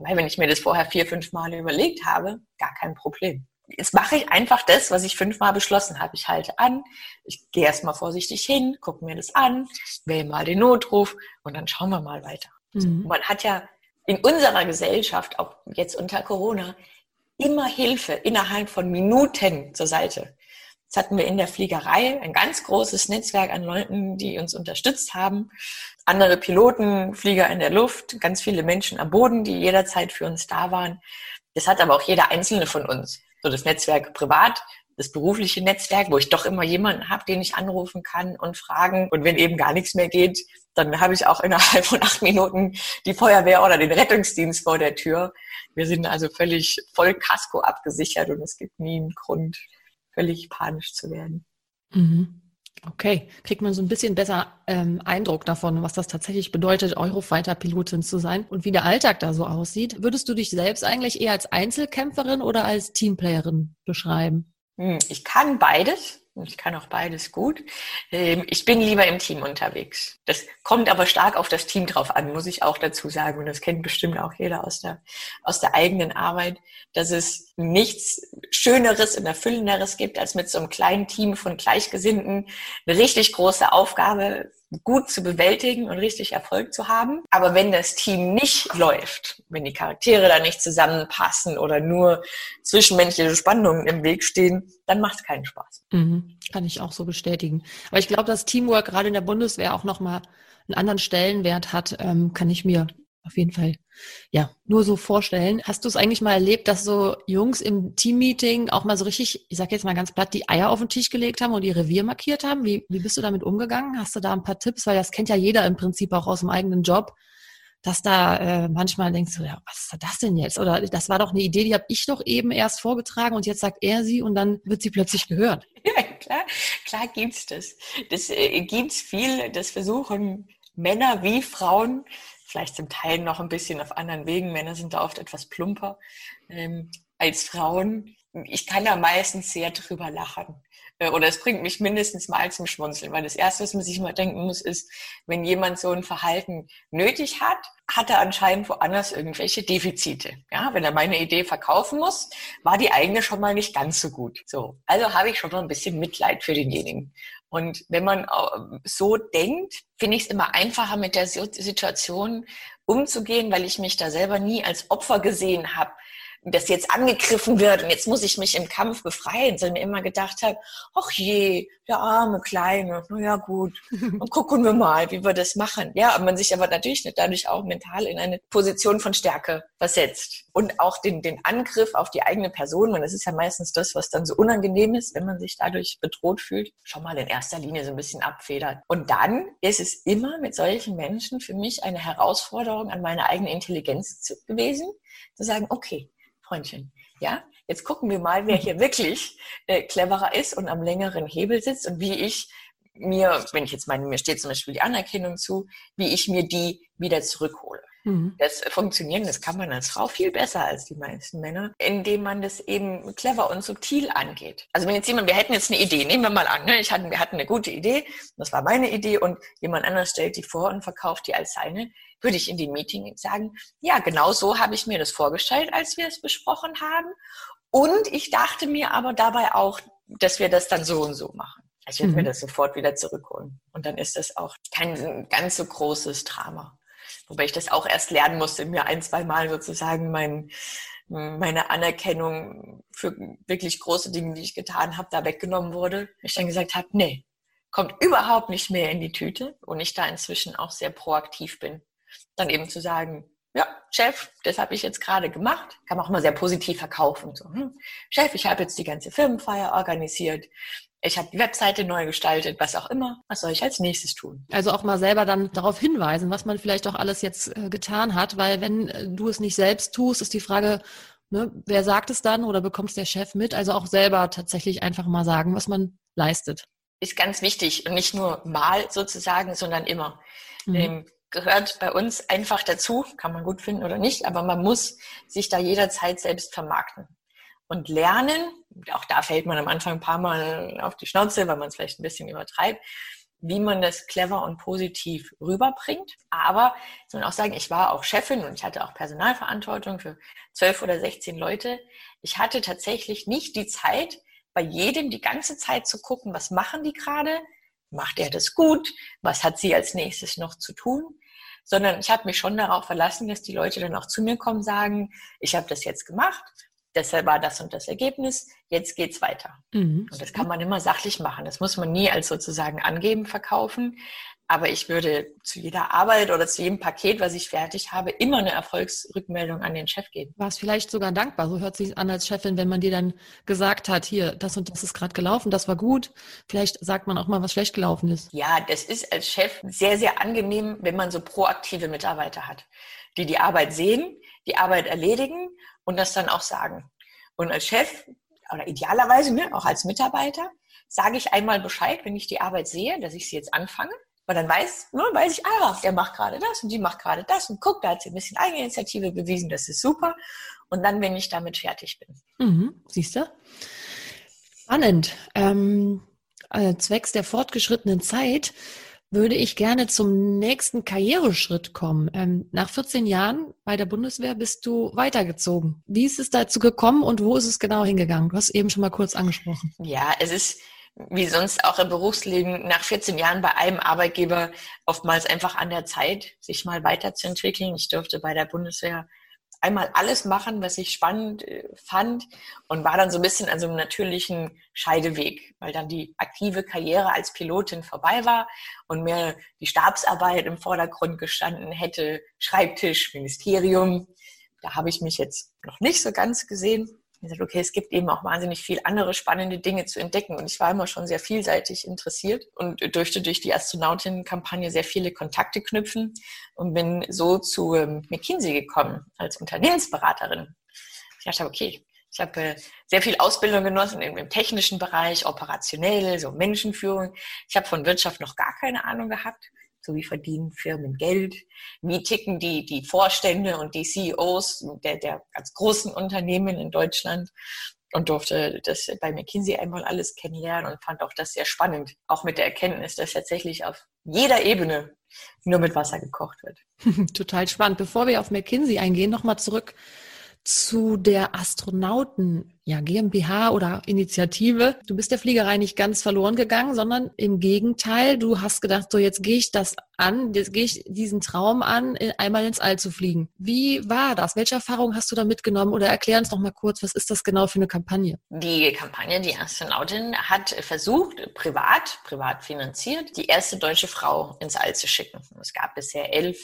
Weil wenn ich mir das vorher vier, fünf Mal überlegt habe, gar kein Problem. Jetzt mache ich einfach das, was ich fünfmal beschlossen habe. Ich halte an, ich gehe erstmal vorsichtig hin, gucke mir das an, wähle mal den Notruf und dann schauen wir mal weiter. Mhm. Man hat ja in unserer Gesellschaft, auch jetzt unter Corona, immer Hilfe innerhalb von Minuten zur Seite. Jetzt hatten wir in der Fliegerei ein ganz großes Netzwerk an Leuten, die uns unterstützt haben. Andere Piloten, Flieger in der Luft, ganz viele Menschen am Boden, die jederzeit für uns da waren. Das hat aber auch jeder einzelne von uns. So das Netzwerk privat, das berufliche Netzwerk, wo ich doch immer jemanden habe, den ich anrufen kann und fragen. Und wenn eben gar nichts mehr geht, dann habe ich auch innerhalb von acht Minuten die Feuerwehr oder den Rettungsdienst vor der Tür. Wir sind also völlig voll Kasko abgesichert und es gibt nie einen Grund, völlig panisch zu werden. Mhm. Okay, kriegt man so ein bisschen besser ähm, Eindruck davon, was das tatsächlich bedeutet, Eurofighter-Pilotin zu sein und wie der Alltag da so aussieht. Würdest du dich selbst eigentlich eher als Einzelkämpferin oder als Teamplayerin beschreiben? Hm, ich kann beides. Ich kann auch beides gut. Ähm, ich bin lieber im Team unterwegs. Das kommt aber stark auf das Team drauf an, muss ich auch dazu sagen. Und das kennt bestimmt auch jeder aus der, aus der eigenen Arbeit, dass es nichts Schöneres und Erfüllenderes gibt, als mit so einem kleinen Team von Gleichgesinnten eine richtig große Aufgabe gut zu bewältigen und richtig Erfolg zu haben. Aber wenn das Team nicht läuft, wenn die Charaktere da nicht zusammenpassen oder nur zwischenmenschliche Spannungen im Weg stehen, dann macht es keinen Spaß. Mhm. Kann ich auch so bestätigen. Aber ich glaube, dass Teamwork gerade in der Bundeswehr auch nochmal einen anderen Stellenwert hat, ähm, kann ich mir auf jeden Fall ja nur so vorstellen. Hast du es eigentlich mal erlebt, dass so Jungs im Teammeeting auch mal so richtig, ich sag jetzt mal ganz platt, die Eier auf den Tisch gelegt haben und ihr Revier markiert haben? Wie, wie bist du damit umgegangen? Hast du da ein paar Tipps? Weil das kennt ja jeder im Prinzip auch aus dem eigenen Job, dass da äh, manchmal denkst du, ja, was ist das denn jetzt? Oder das war doch eine Idee, die habe ich doch eben erst vorgetragen und jetzt sagt er sie und dann wird sie plötzlich gehört. Ja, klar, klar gibt's das. Das äh, gibt's viel, das versuchen Männer wie Frauen vielleicht zum Teil noch ein bisschen auf anderen Wegen. Männer sind da oft etwas plumper ähm, als Frauen. Ich kann da meistens sehr drüber lachen. Äh, oder es bringt mich mindestens mal zum Schmunzeln, weil das Erste, was man sich mal denken muss, ist, wenn jemand so ein Verhalten nötig hat, hat er anscheinend woanders irgendwelche Defizite. Ja, wenn er meine Idee verkaufen muss, war die eigene schon mal nicht ganz so gut. So, also habe ich schon mal ein bisschen Mitleid für denjenigen. Und wenn man so denkt, finde ich es immer einfacher, mit der Situation umzugehen, weil ich mich da selber nie als Opfer gesehen habe, dass jetzt angegriffen wird und jetzt muss ich mich im Kampf befreien, sondern mir immer gedacht habe, ach je, der arme Kleine, na ja gut, und gucken wir mal, wie wir das machen. Ja, und man sich aber natürlich dadurch auch mental in eine Position von Stärke versetzt. Und auch den, den Angriff auf die eigene Person, und das ist ja meistens das, was dann so unangenehm ist, wenn man sich dadurch bedroht fühlt, schon mal in erster Linie so ein bisschen abfedert. Und dann ist es immer mit solchen Menschen für mich eine Herausforderung an meine eigene Intelligenz gewesen, zu sagen, okay, Freundchen, ja, jetzt gucken wir mal, wer hier wirklich äh, cleverer ist und am längeren Hebel sitzt und wie ich mir, wenn ich jetzt meine, mir steht zum Beispiel die Anerkennung zu, wie ich mir die wieder zurückhole. Mhm. Das funktionieren, das kann man als Frau viel besser als die meisten Männer, indem man das eben clever und subtil angeht. Also wenn jetzt jemand, wir hätten jetzt eine Idee, nehmen wir mal an, ne? ich hatte, wir hatten eine gute Idee, das war meine Idee und jemand anders stellt die vor und verkauft die als seine, würde ich in dem Meeting sagen, ja, genau so habe ich mir das vorgestellt, als wir es besprochen haben. Und ich dachte mir aber dabei auch, dass wir das dann so und so machen. Ich werde mhm. mir das sofort wieder zurückholen. Und dann ist das auch kein ganz so großes Drama. Wobei ich das auch erst lernen musste, mir ein, zwei Mal sozusagen mein, meine Anerkennung für wirklich große Dinge, die ich getan habe, da weggenommen wurde. Ich dann gesagt habe, nee, kommt überhaupt nicht mehr in die Tüte. Und ich da inzwischen auch sehr proaktiv bin dann eben zu sagen, ja, Chef, das habe ich jetzt gerade gemacht. Kann man auch mal sehr positiv verkaufen. So, hm, Chef, ich habe jetzt die ganze Firmenfeier organisiert. Ich habe die Webseite neu gestaltet, was auch immer. Was soll ich als nächstes tun? Also auch mal selber dann darauf hinweisen, was man vielleicht auch alles jetzt äh, getan hat, weil wenn äh, du es nicht selbst tust, ist die Frage, ne, wer sagt es dann oder bekommt es der Chef mit? Also auch selber tatsächlich einfach mal sagen, was man leistet. Ist ganz wichtig und nicht nur mal sozusagen, sondern immer. Mhm. Ähm, gehört bei uns einfach dazu, kann man gut finden oder nicht, aber man muss sich da jederzeit selbst vermarkten. und lernen. Auch da fällt man am Anfang ein paar Mal auf die Schnauze, weil man es vielleicht ein bisschen übertreibt wie man das clever und positiv rüberbringt. Aber ich muss auch sagen, ich war auch Chefin und ich hatte auch Personalverantwortung für zwölf oder sechzehn Leute. Ich hatte tatsächlich nicht die Zeit, bei jedem die ganze Zeit zu gucken, was machen die gerade? Macht er das gut? Was hat sie als nächstes noch zu tun? Sondern ich habe mich schon darauf verlassen, dass die Leute dann auch zu mir kommen, sagen, ich habe das jetzt gemacht deshalb war das und das Ergebnis, jetzt geht's weiter. Mhm. Und das kann man immer sachlich machen. Das muss man nie als sozusagen angeben verkaufen. Aber ich würde zu jeder Arbeit oder zu jedem Paket, was ich fertig habe, immer eine Erfolgsrückmeldung an den Chef geben. War es vielleicht sogar dankbar? So hört sich an als Chefin, wenn man dir dann gesagt hat, hier, das und das ist gerade gelaufen, das war gut. Vielleicht sagt man auch mal, was schlecht gelaufen ist. Ja, das ist als Chef sehr, sehr angenehm, wenn man so proaktive Mitarbeiter hat, die die Arbeit sehen, die Arbeit erledigen und das dann auch sagen. Und als Chef oder idealerweise ne, auch als Mitarbeiter sage ich einmal Bescheid, wenn ich die Arbeit sehe, dass ich sie jetzt anfange. Weil dann weiß, nur weiß ich, ah, der macht gerade das und die macht gerade das und guck, da hat sie ein bisschen Eigeninitiative bewiesen, das ist super. Und dann, wenn ich damit fertig bin. Mhm, siehst du? Spannend. Ähm, also zwecks der fortgeschrittenen Zeit würde ich gerne zum nächsten Karriereschritt kommen. Ähm, nach 14 Jahren bei der Bundeswehr bist du weitergezogen. Wie ist es dazu gekommen und wo ist es genau hingegangen? Du hast eben schon mal kurz angesprochen. Ja, es ist wie sonst auch im Berufsleben nach 14 Jahren bei einem Arbeitgeber oftmals einfach an der Zeit, sich mal weiterzuentwickeln. Ich durfte bei der Bundeswehr einmal alles machen, was ich spannend äh, fand und war dann so ein bisschen an so einem natürlichen Scheideweg, weil dann die aktive Karriere als Pilotin vorbei war und mehr die Stabsarbeit im Vordergrund gestanden hätte, Schreibtisch, Ministerium. Da habe ich mich jetzt noch nicht so ganz gesehen gesagt, okay, es gibt eben auch wahnsinnig viel andere spannende Dinge zu entdecken. Und ich war immer schon sehr vielseitig interessiert und durfte durch die Astronautinnen-Kampagne sehr viele Kontakte knüpfen und bin so zu ähm, McKinsey gekommen als Unternehmensberaterin. Ich dachte, okay, ich habe äh, sehr viel Ausbildung genossen im, technischen Bereich, operationell, so Menschenführung. Ich habe von Wirtschaft noch gar keine Ahnung gehabt so wie verdienen Firmen Geld, wie ticken die, die Vorstände und die CEOs der, der ganz großen Unternehmen in Deutschland und durfte das bei McKinsey einmal alles kennenlernen und fand auch das sehr spannend, auch mit der Erkenntnis, dass tatsächlich auf jeder Ebene nur mit Wasser gekocht wird. Total spannend. Bevor wir auf McKinsey eingehen, nochmal zurück zu der Astronauten ja, GmbH oder Initiative. Du bist der Fliegerei nicht ganz verloren gegangen, sondern im Gegenteil, du hast gedacht, so jetzt gehe ich das an, jetzt gehe ich diesen Traum an, einmal ins All zu fliegen. Wie war das? Welche Erfahrungen hast du da mitgenommen? Oder erklär uns noch mal kurz, was ist das genau für eine Kampagne? Die Kampagne, die Astronautin hat versucht, privat, privat finanziert, die erste deutsche Frau ins All zu schicken. Es gab bisher elf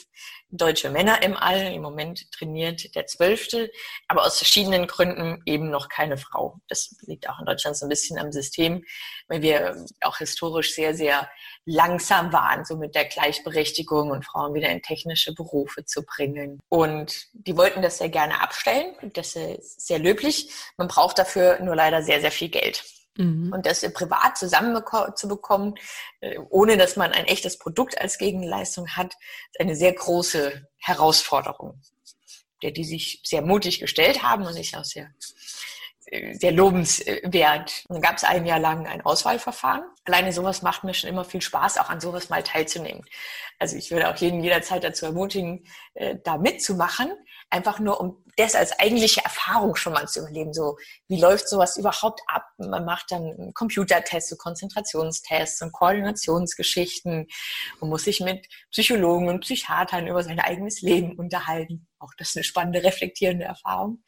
deutsche Männer im All. Im Moment trainiert der zwölfte, aber aus verschiedenen Gründen eben noch keine eine Frau. Das liegt auch in Deutschland so ein bisschen am System, weil wir auch historisch sehr, sehr langsam waren, so mit der Gleichberechtigung und Frauen wieder in technische Berufe zu bringen. Und die wollten das sehr gerne abstellen. Das ist sehr löblich. Man braucht dafür nur leider sehr, sehr viel Geld. Mhm. Und das privat zusammenzubekommen, äh, ohne dass man ein echtes Produkt als Gegenleistung hat, ist eine sehr große Herausforderung, der die sich sehr mutig gestellt haben und sich auch sehr sehr lobenswert. Dann gab es ein Jahr lang ein Auswahlverfahren. Alleine sowas macht mir schon immer viel Spaß, auch an sowas mal teilzunehmen. Also ich würde auch jeden jederzeit dazu ermutigen, äh, da mitzumachen, einfach nur um das als eigentliche Erfahrung schon mal zu überleben. So, wie läuft sowas überhaupt ab? Man macht dann Computertests, so Konzentrationstests und Koordinationsgeschichten und muss sich mit Psychologen und Psychiatern über sein eigenes Leben unterhalten. Auch das ist eine spannende, reflektierende Erfahrung.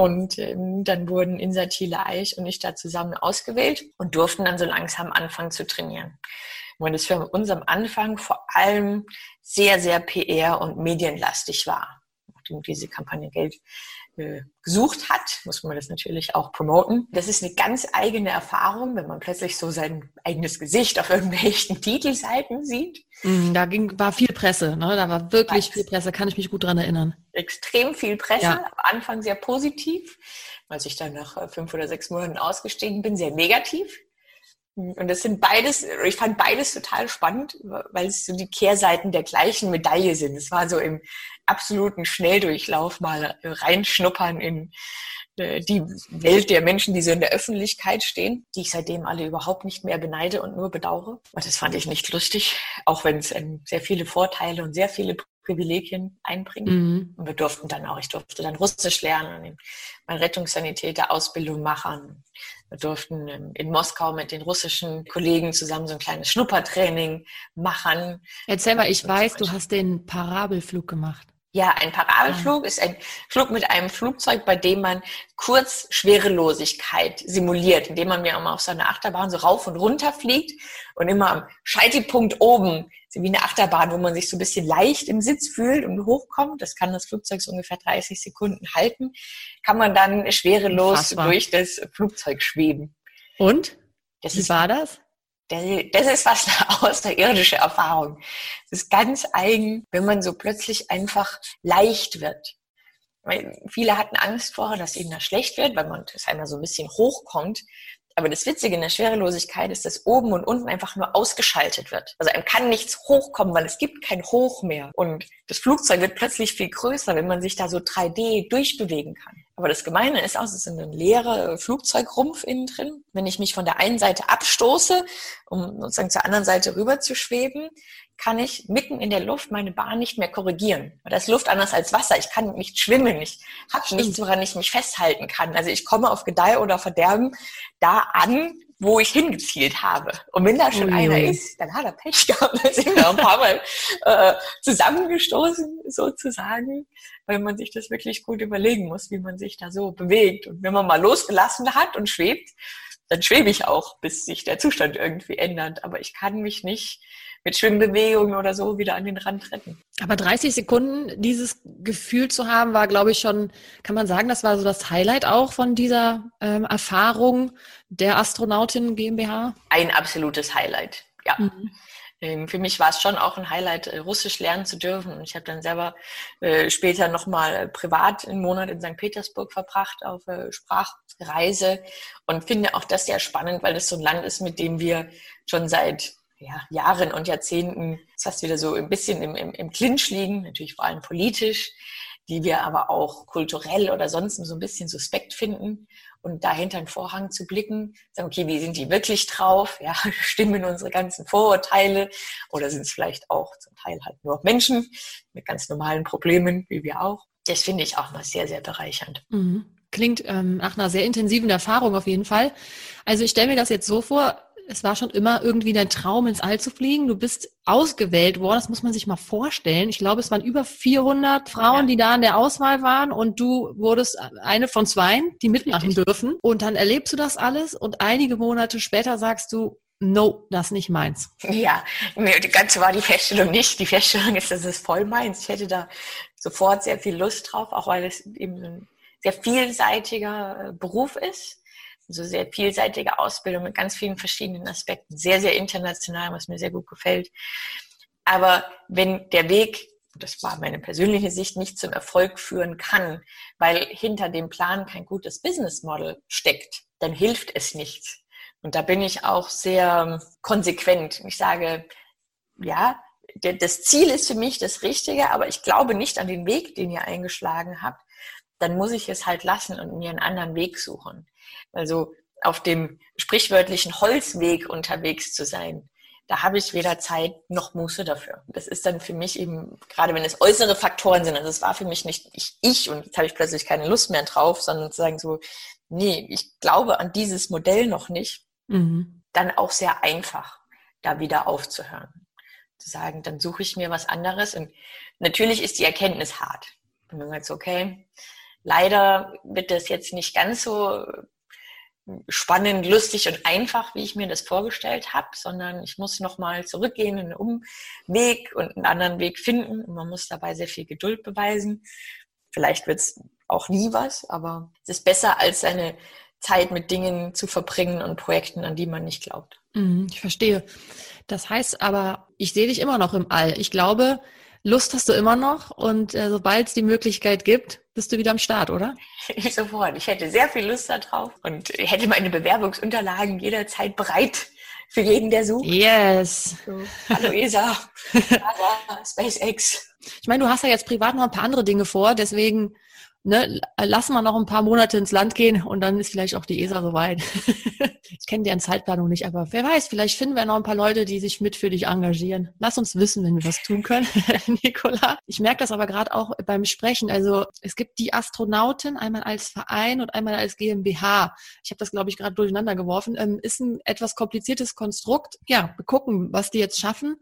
Und ähm, dann wurden Insa Thiele Eich und ich da zusammen ausgewählt und durften dann so langsam anfangen zu trainieren. Und es für uns am Anfang vor allem sehr, sehr PR- und medienlastig war. Nachdem diese Kampagne äh, gesucht hat, muss man das natürlich auch promoten. Das ist eine ganz eigene Erfahrung, wenn man plötzlich so sein eigenes Gesicht auf irgendwelchen Titelseiten sieht. Mm, da ging, war viel Presse, ne? da war wirklich Weiß. viel Presse, kann ich mich gut dran erinnern. Extrem viel Presse, ja. am Anfang sehr positiv, als ich dann nach äh, fünf oder sechs Monaten ausgestiegen bin, sehr negativ. Und das sind beides, ich fand beides total spannend, weil es so die Kehrseiten der gleichen Medaille sind. Es war so im absoluten Schnelldurchlauf mal reinschnuppern in die Welt der Menschen, die so in der Öffentlichkeit stehen, die ich seitdem alle überhaupt nicht mehr beneide und nur bedauere. Und das fand ich nicht lustig, auch wenn es ähm, sehr viele Vorteile und sehr viele Privilegien einbringt. Mhm. Und wir durften dann auch, ich durfte dann Russisch lernen, meine Rettungssanitäter Ausbildung machen. Wir durften ähm, in Moskau mit den russischen Kollegen zusammen so ein kleines Schnuppertraining machen. Erzähl mal, ich weiß, du hast den Parabelflug gemacht. Ja, ein Parabelflug ja. ist ein Flug mit einem Flugzeug, bei dem man kurz Schwerelosigkeit simuliert, indem man mir immer auf so einer Achterbahn so rauf und runter fliegt und immer am Scheitelpunkt oben, so wie eine Achterbahn, wo man sich so ein bisschen leicht im Sitz fühlt und hochkommt, das kann das Flugzeug so ungefähr 30 Sekunden halten, kann man dann schwerelos Fassbar. durch das Flugzeug schweben. Und? Das wie ist, war das? Das ist was eine außerirdische Erfahrung. Es ist ganz eigen, wenn man so plötzlich einfach leicht wird. Weil viele hatten Angst vorher, dass ihnen das schlecht wird, weil man das einmal so ein bisschen hochkommt. Aber das Witzige in der Schwerelosigkeit ist, dass oben und unten einfach nur ausgeschaltet wird. Also einem kann nichts hochkommen, weil es gibt kein Hoch mehr. Und das Flugzeug wird plötzlich viel größer, wenn man sich da so 3D durchbewegen kann. Aber das Gemeine ist auch, es ist ein leerer Flugzeugrumpf innen drin. Wenn ich mich von der einen Seite abstoße, um sozusagen zur anderen Seite rüber zu schweben, kann ich mitten in der Luft meine Bahn nicht mehr korrigieren. Da ist Luft anders als Wasser. Ich kann nicht schwimmen. Ich habe nichts, woran ich mich festhalten kann. Also ich komme auf Gedeih oder Verderben da an, wo ich hingezielt habe. Und wenn da schon oh, einer ist, dann hat er Pech gehabt. Dann sind wir ein paar Mal äh, zusammengestoßen, sozusagen, weil man sich das wirklich gut überlegen muss, wie man sich da so bewegt. Und wenn man mal losgelassen hat und schwebt, dann schwebe ich auch, bis sich der Zustand irgendwie ändert. Aber ich kann mich nicht mit Schwimmbewegungen oder so wieder an den Rand retten. Aber 30 Sekunden dieses Gefühl zu haben, war, glaube ich, schon, kann man sagen, das war so das Highlight auch von dieser ähm, Erfahrung der Astronautin GmbH? Ein absolutes Highlight, ja. Mhm. Ähm, für mich war es schon auch ein Highlight, äh, Russisch lernen zu dürfen. Und ich habe dann selber äh, später nochmal äh, privat einen Monat in St. Petersburg verbracht auf äh, Sprachreise und finde auch das sehr spannend, weil es so ein Land ist, mit dem wir schon seit ja, Jahren und Jahrzehnten fast wieder so ein bisschen im, im, im Clinch liegen, natürlich vor allem politisch, die wir aber auch kulturell oder sonst so ein bisschen suspekt finden. Und dahinter einen Vorhang zu blicken, sagen, okay, wie sind die wirklich drauf? Ja, stimmen unsere ganzen Vorurteile? Oder sind es vielleicht auch zum Teil halt nur Menschen mit ganz normalen Problemen, wie wir auch? Das finde ich auch mal sehr, sehr bereichernd. Mhm. Klingt ähm, nach einer sehr intensiven Erfahrung auf jeden Fall. Also ich stelle mir das jetzt so vor, es war schon immer irgendwie dein Traum, ins All zu fliegen. Du bist ausgewählt worden, das muss man sich mal vorstellen. Ich glaube, es waren über 400 Frauen, ja. die da in der Auswahl waren und du wurdest eine von zwei, die mitmachen Richtig. dürfen. Und dann erlebst du das alles und einige Monate später sagst du, no, das ist nicht meins. Ja, die ganze war die Feststellung nicht. Die Feststellung ist, das ist voll meins. Ich hätte da sofort sehr viel Lust drauf, auch weil es eben ein sehr vielseitiger äh, Beruf ist so sehr vielseitige Ausbildung mit ganz vielen verschiedenen Aspekten, sehr, sehr international, was mir sehr gut gefällt. Aber wenn der Weg, das war meine persönliche Sicht, nicht zum Erfolg führen kann, weil hinter dem Plan kein gutes Business Model steckt, dann hilft es nichts. Und da bin ich auch sehr konsequent. Ich sage, ja, das Ziel ist für mich das Richtige, aber ich glaube nicht an den Weg, den ihr eingeschlagen habt. Dann muss ich es halt lassen und mir einen anderen Weg suchen. Also auf dem sprichwörtlichen Holzweg unterwegs zu sein, da habe ich weder Zeit noch Muße dafür. Das ist dann für mich eben, gerade wenn es äußere Faktoren sind, also es war für mich nicht ich, ich und jetzt habe ich plötzlich keine Lust mehr drauf, sondern zu sagen so, nee, ich glaube an dieses Modell noch nicht, mhm. dann auch sehr einfach, da wieder aufzuhören. Zu sagen, dann suche ich mir was anderes. Und natürlich ist die Erkenntnis hart. Und man sagt so, okay, leider wird das jetzt nicht ganz so spannend, lustig und einfach, wie ich mir das vorgestellt habe, sondern ich muss nochmal zurückgehen, einen Umweg und einen anderen Weg finden. Und man muss dabei sehr viel Geduld beweisen. Vielleicht wird es auch nie was, aber es ist besser, als seine Zeit mit Dingen zu verbringen und Projekten, an die man nicht glaubt. Mhm, ich verstehe. Das heißt aber, ich sehe dich immer noch im All. Ich glaube, Lust hast du immer noch und äh, sobald es die Möglichkeit gibt, bist du wieder am Start, oder? Sofort. Ich hätte sehr viel Lust darauf und hätte meine Bewerbungsunterlagen jederzeit bereit für jeden, der sucht. Yes. So, Hallo ESA, NASA, SpaceX. Ich meine, du hast ja jetzt privat noch ein paar andere Dinge vor, deswegen ne, lass mal noch ein paar Monate ins Land gehen und dann ist vielleicht auch die ESA soweit. ich kenne deren Zeitplanung nicht, aber wer weiß, vielleicht finden wir noch ein paar Leute, die sich mit für dich engagieren. Lass uns wissen, wenn wir was tun können, Nicola. Ich merke das aber gerade auch beim Sprechen. Also es gibt die Astronautin einmal als Verein und einmal als GmbH. Ich habe das, glaube ich, gerade durcheinander geworfen. Ähm, ist ein etwas kompliziertes Konstrukt. Ja, wir gucken, was die jetzt schaffen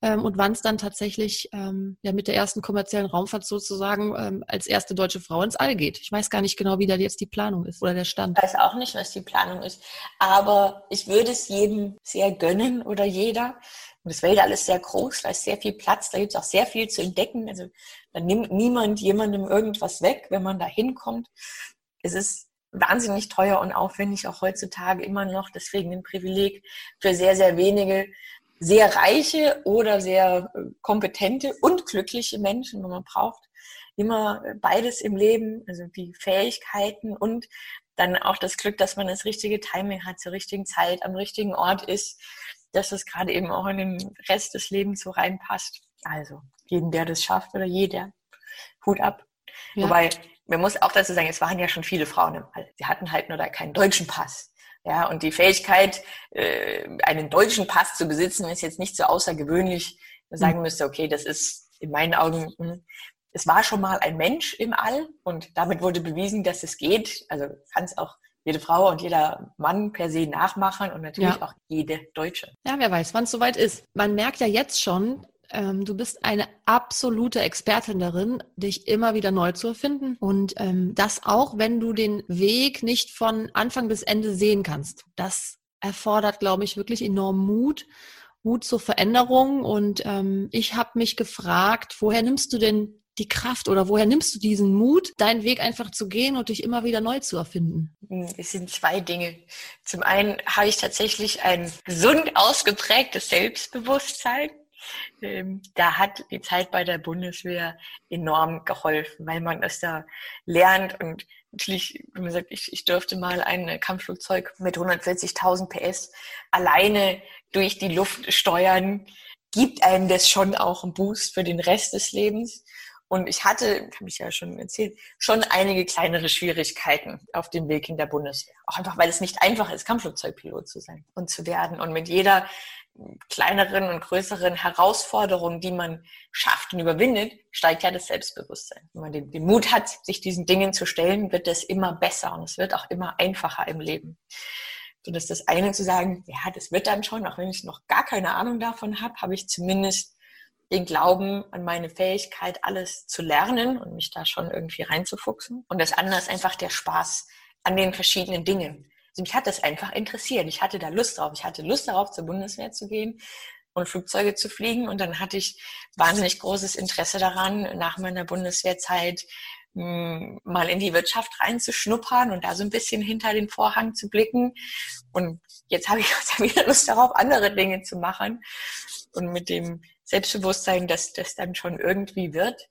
ähm, und wann es dann tatsächlich ähm, ja mit der ersten kommerziellen Raumfahrt sozusagen ähm, als erste deutsche Frau ins All geht. Ich weiß gar nicht genau, wie da jetzt die Planung ist oder der Stand. Ich weiß auch nicht, was die Planung ist, aber ich würde es jedem sehr gönnen oder jeder. Und das Welt alles sehr groß, da ist sehr viel Platz, da gibt es auch sehr viel zu entdecken. Also da nimmt niemand jemandem irgendwas weg, wenn man da hinkommt. Es ist wahnsinnig teuer und aufwendig, auch heutzutage immer noch. Deswegen ein Privileg für sehr, sehr wenige sehr reiche oder sehr äh, kompetente und glückliche Menschen, wo man braucht immer beides im Leben, also die Fähigkeiten und dann auch das Glück, dass man das richtige Timing hat, zur richtigen Zeit, am richtigen Ort ist, dass das gerade eben auch in den Rest des Lebens so reinpasst. Also jeden, der das schafft oder jeder, Hut ab. Ja. Wobei, man muss auch dazu sagen, es waren ja schon viele Frauen im All. Sie hatten halt nur da keinen deutschen Pass. Ja, und die Fähigkeit, äh, einen deutschen Pass zu besitzen, ist jetzt nicht so außergewöhnlich. Man sagen hm. müsste, okay, das ist in meinen Augen, hm, es war schon mal ein Mensch im All und damit wurde bewiesen, dass es geht. Also kann es auch jede Frau und jeder Mann per se nachmachen und natürlich ja. auch jede Deutsche. Ja, wer weiß, wann es soweit ist. Man merkt ja jetzt schon, ähm, du bist eine absolute Expertin darin, dich immer wieder neu zu erfinden. Und ähm, das auch, wenn du den Weg nicht von Anfang bis Ende sehen kannst. Das erfordert, glaube ich, wirklich enorm Mut. Mut zur Veränderung. Und ähm, ich habe mich gefragt, woher nimmst du denn die Kraft oder woher nimmst du diesen Mut, deinen Weg einfach zu gehen und dich immer wieder neu zu erfinden? Hm, es sind zwei Dinge. Zum einen habe ich tatsächlich ein gesund ausgeprägtes Selbstbewusstsein ähm, da hat die Zeit bei der Bundeswehr enorm geholfen, weil man es da lernt und natürlich, wie man sagt, ich, ich durfte mal ein Kampfflugzeug mit 140.000 PS alleine durch die Luft steuern, gibt einem das schon auch einen Boost für den Rest des Lebens. Und ich hatte, habe ich ja schon erzählt, schon einige kleinere Schwierigkeiten auf dem Weg in der Bundeswehr. Auch einfach, weil es nicht einfach ist, Kampfflugzeugpilot zu sein und zu werden. Und mit jeder kleineren und größeren Herausforderungen, die man schafft und überwindet, steigt ja das Selbstbewusstsein. Wenn man den, den Mut hat, sich diesen Dingen zu stellen, wird es immer besser und es wird auch immer einfacher im Leben. So dass das eine zu sagen, ja, das wird dann schon, auch wenn ich noch gar keine Ahnung davon habe, habe ich zumindest den Glauben an meine Fähigkeit, alles zu lernen und mich da schon irgendwie reinzufuchsen. Und das andere ist einfach der Spaß an den verschiedenen Dingen. Also mich hat das einfach interessiert. Ich hatte da Lust drauf. Ich hatte Lust darauf, zur Bundeswehr zu gehen und Flugzeuge zu fliegen. Und dann hatte ich wahnsinnig großes Interesse daran, nach meiner Bundeswehrzeit hm, mal in die Wirtschaft reinzuschnuppern und da so ein bisschen hinter den Vorhang zu blicken. Und jetzt habe ich wieder Lust darauf, andere Dinge zu machen. Und mit dem Selbstbewusstsein, dass das dann schon irgendwie wird.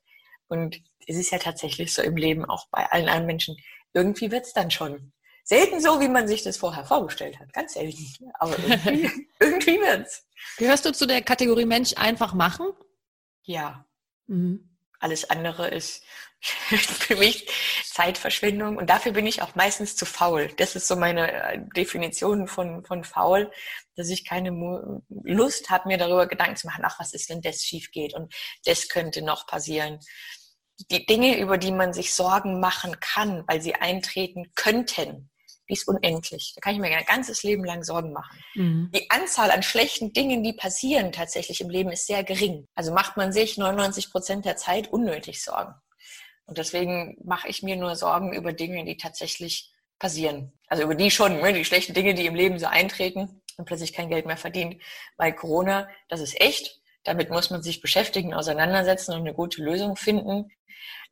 Und es ist ja tatsächlich so im Leben, auch bei allen anderen Menschen, irgendwie wird es dann schon. Selten so, wie man sich das vorher vorgestellt hat. Ganz selten. Aber irgendwie, irgendwie wird's. Gehörst du zu der Kategorie Mensch einfach machen? Ja. Mhm. Alles andere ist für mich Zeitverschwendung und dafür bin ich auch meistens zu faul. Das ist so meine äh, Definition von, von faul, dass ich keine Lust habe, mir darüber Gedanken zu machen, ach, was ist, wenn das schief geht und das könnte noch passieren die Dinge, über die man sich Sorgen machen kann, weil sie eintreten könnten, die ist unendlich. Da kann ich mir ein ganzes Leben lang Sorgen machen. Mhm. Die Anzahl an schlechten Dingen, die passieren tatsächlich im Leben, ist sehr gering. Also macht man sich 99 Prozent der Zeit unnötig Sorgen. Und deswegen mache ich mir nur Sorgen über Dinge, die tatsächlich passieren. Also über die schon, ne, die schlechten Dinge, die im Leben so eintreten und plötzlich kein Geld mehr verdient. Weil Corona, das ist echt. Damit muss man sich beschäftigen, auseinandersetzen und eine gute Lösung finden.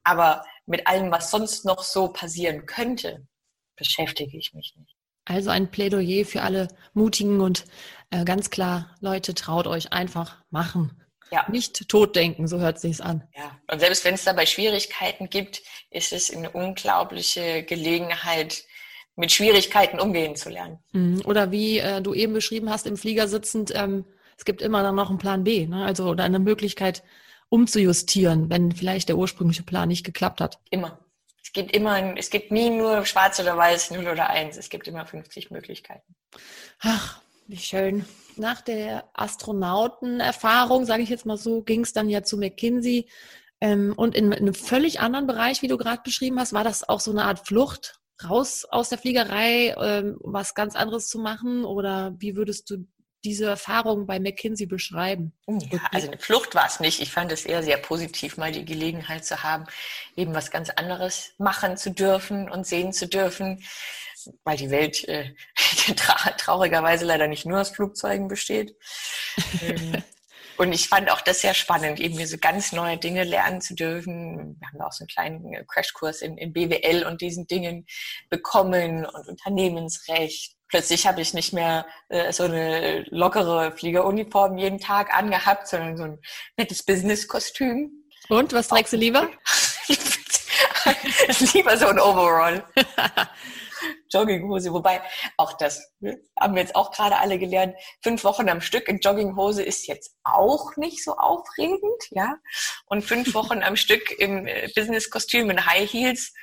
Aber mit allem, was sonst noch so passieren könnte, beschäftige ich mich nicht. Also ein Plädoyer für alle Mutigen und äh, ganz klar, Leute, traut euch einfach machen. Ja. Nicht totdenken, so hört sich's an. Ja, und selbst wenn es dabei Schwierigkeiten gibt, ist es eine unglaubliche Gelegenheit, mit Schwierigkeiten umgehen zu lernen. Mhm. Oder wie äh, du eben beschrieben hast, im Flieger sitzend, ähm, es gibt immer dann noch einen Plan B, ne? also oder eine Möglichkeit, umzujustieren, wenn vielleicht der ursprüngliche Plan nicht geklappt hat. Immer. Es gibt immer, es gibt nie nur schwarz oder weiß, 0 oder 1. Es gibt immer 50 Möglichkeiten. Ach, wie schön. Nach der Astronautenerfahrung, sage ich jetzt mal so, ging es dann ja zu McKinsey. Ähm, und in, in, einem völlig anderen Bereich, wie du gerade beschrieben hast, war das auch so eine Art Flucht raus aus der Fliegerei, ähm, was ganz anderes zu machen? Oder wie würdest du diese Erfahrung bei McKinsey beschreiben? Ja, also eine Flucht war es nicht. Ich fand es eher sehr positiv, mal die Gelegenheit zu haben, eben was ganz anderes machen zu dürfen und sehen zu dürfen weil die Welt äh, tra traurigerweise leider nicht nur aus Flugzeugen besteht. ähm, und ich fand auch das sehr spannend, eben diese ganz neue Dinge lernen zu dürfen. Wir haben auch so einen kleinen äh, Crashkurs in, in BWL und diesen Dingen bekommen und Unternehmensrecht. Plötzlich habe ich nicht mehr äh, so eine lockere Fliegeruniform jeden Tag angehabt, sondern so ein nettes Businesskostüm. Und was trägst du lieber? lieber so ein Overall. Jogginghose. Wobei auch das ne, haben wir jetzt auch gerade alle gelernt. Fünf Wochen am Stück in Jogginghose ist jetzt auch nicht so aufregend, ja. Und fünf Wochen am Stück im äh, Businesskostüm in High Heels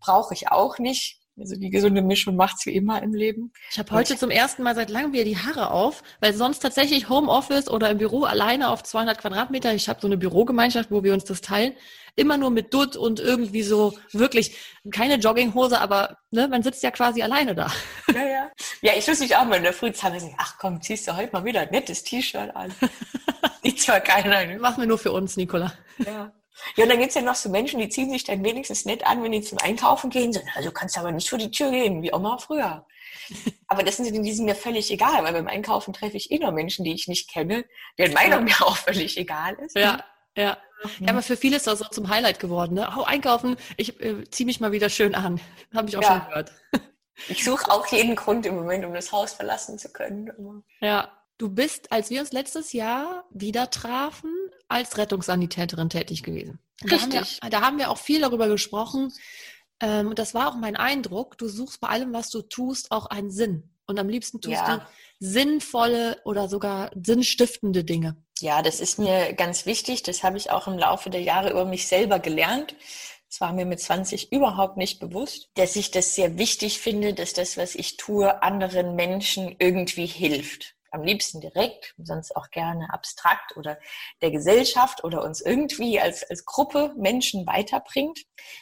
brauche ich auch nicht. Also die gesunde Mischung macht's wie immer im Leben. Ich habe heute zum ersten Mal seit langem wieder die Haare auf, weil sonst tatsächlich Homeoffice oder im Büro alleine auf 200 Quadratmeter. Ich habe so eine Bürogemeinschaft, wo wir uns das teilen immer nur mit Dutt und irgendwie so wirklich keine Jogginghose, aber ne, man sitzt ja quasi alleine da. Ja, ja. Ja, ich muss mich auch mal in der Früh sagen, ach komm, ziehst du heute mal wieder ein nettes T-Shirt an. Die zwar keiner. Ne? Machen wir nur für uns, Nicola. Ja. Ja, und dann gibt's ja noch so Menschen, die ziehen sich dann wenigstens nett an, wenn die zum Einkaufen gehen. So, also kannst aber nicht vor die Tür gehen, wie Oma früher. Aber das sind, die sind mir völlig egal, weil beim Einkaufen treffe ich eh nur Menschen, die ich nicht kenne, deren Meinung mir auch völlig egal ist. Ja, ja. Ja, aber für viele ist das auch zum Highlight geworden. Ne? Hau einkaufen, ich äh, ziehe mich mal wieder schön an. Habe ich auch ja. schon gehört. Ich suche auch jeden Grund im Moment, um das Haus verlassen zu können. Ja, du bist, als wir uns letztes Jahr wieder trafen, als Rettungssanitäterin tätig gewesen. Da Richtig. Haben wir, da haben wir auch viel darüber gesprochen. Ähm, und das war auch mein Eindruck. Du suchst bei allem, was du tust, auch einen Sinn. Und am liebsten tust ja. du sinnvolle oder sogar sinnstiftende Dinge. Ja, das ist mir ganz wichtig. Das habe ich auch im Laufe der Jahre über mich selber gelernt. Das war mir mit 20 überhaupt nicht bewusst, dass ich das sehr wichtig finde, dass das, was ich tue, anderen Menschen irgendwie hilft. Am liebsten direkt, sonst auch gerne abstrakt oder der Gesellschaft oder uns irgendwie als, als Gruppe Menschen weiterbringt,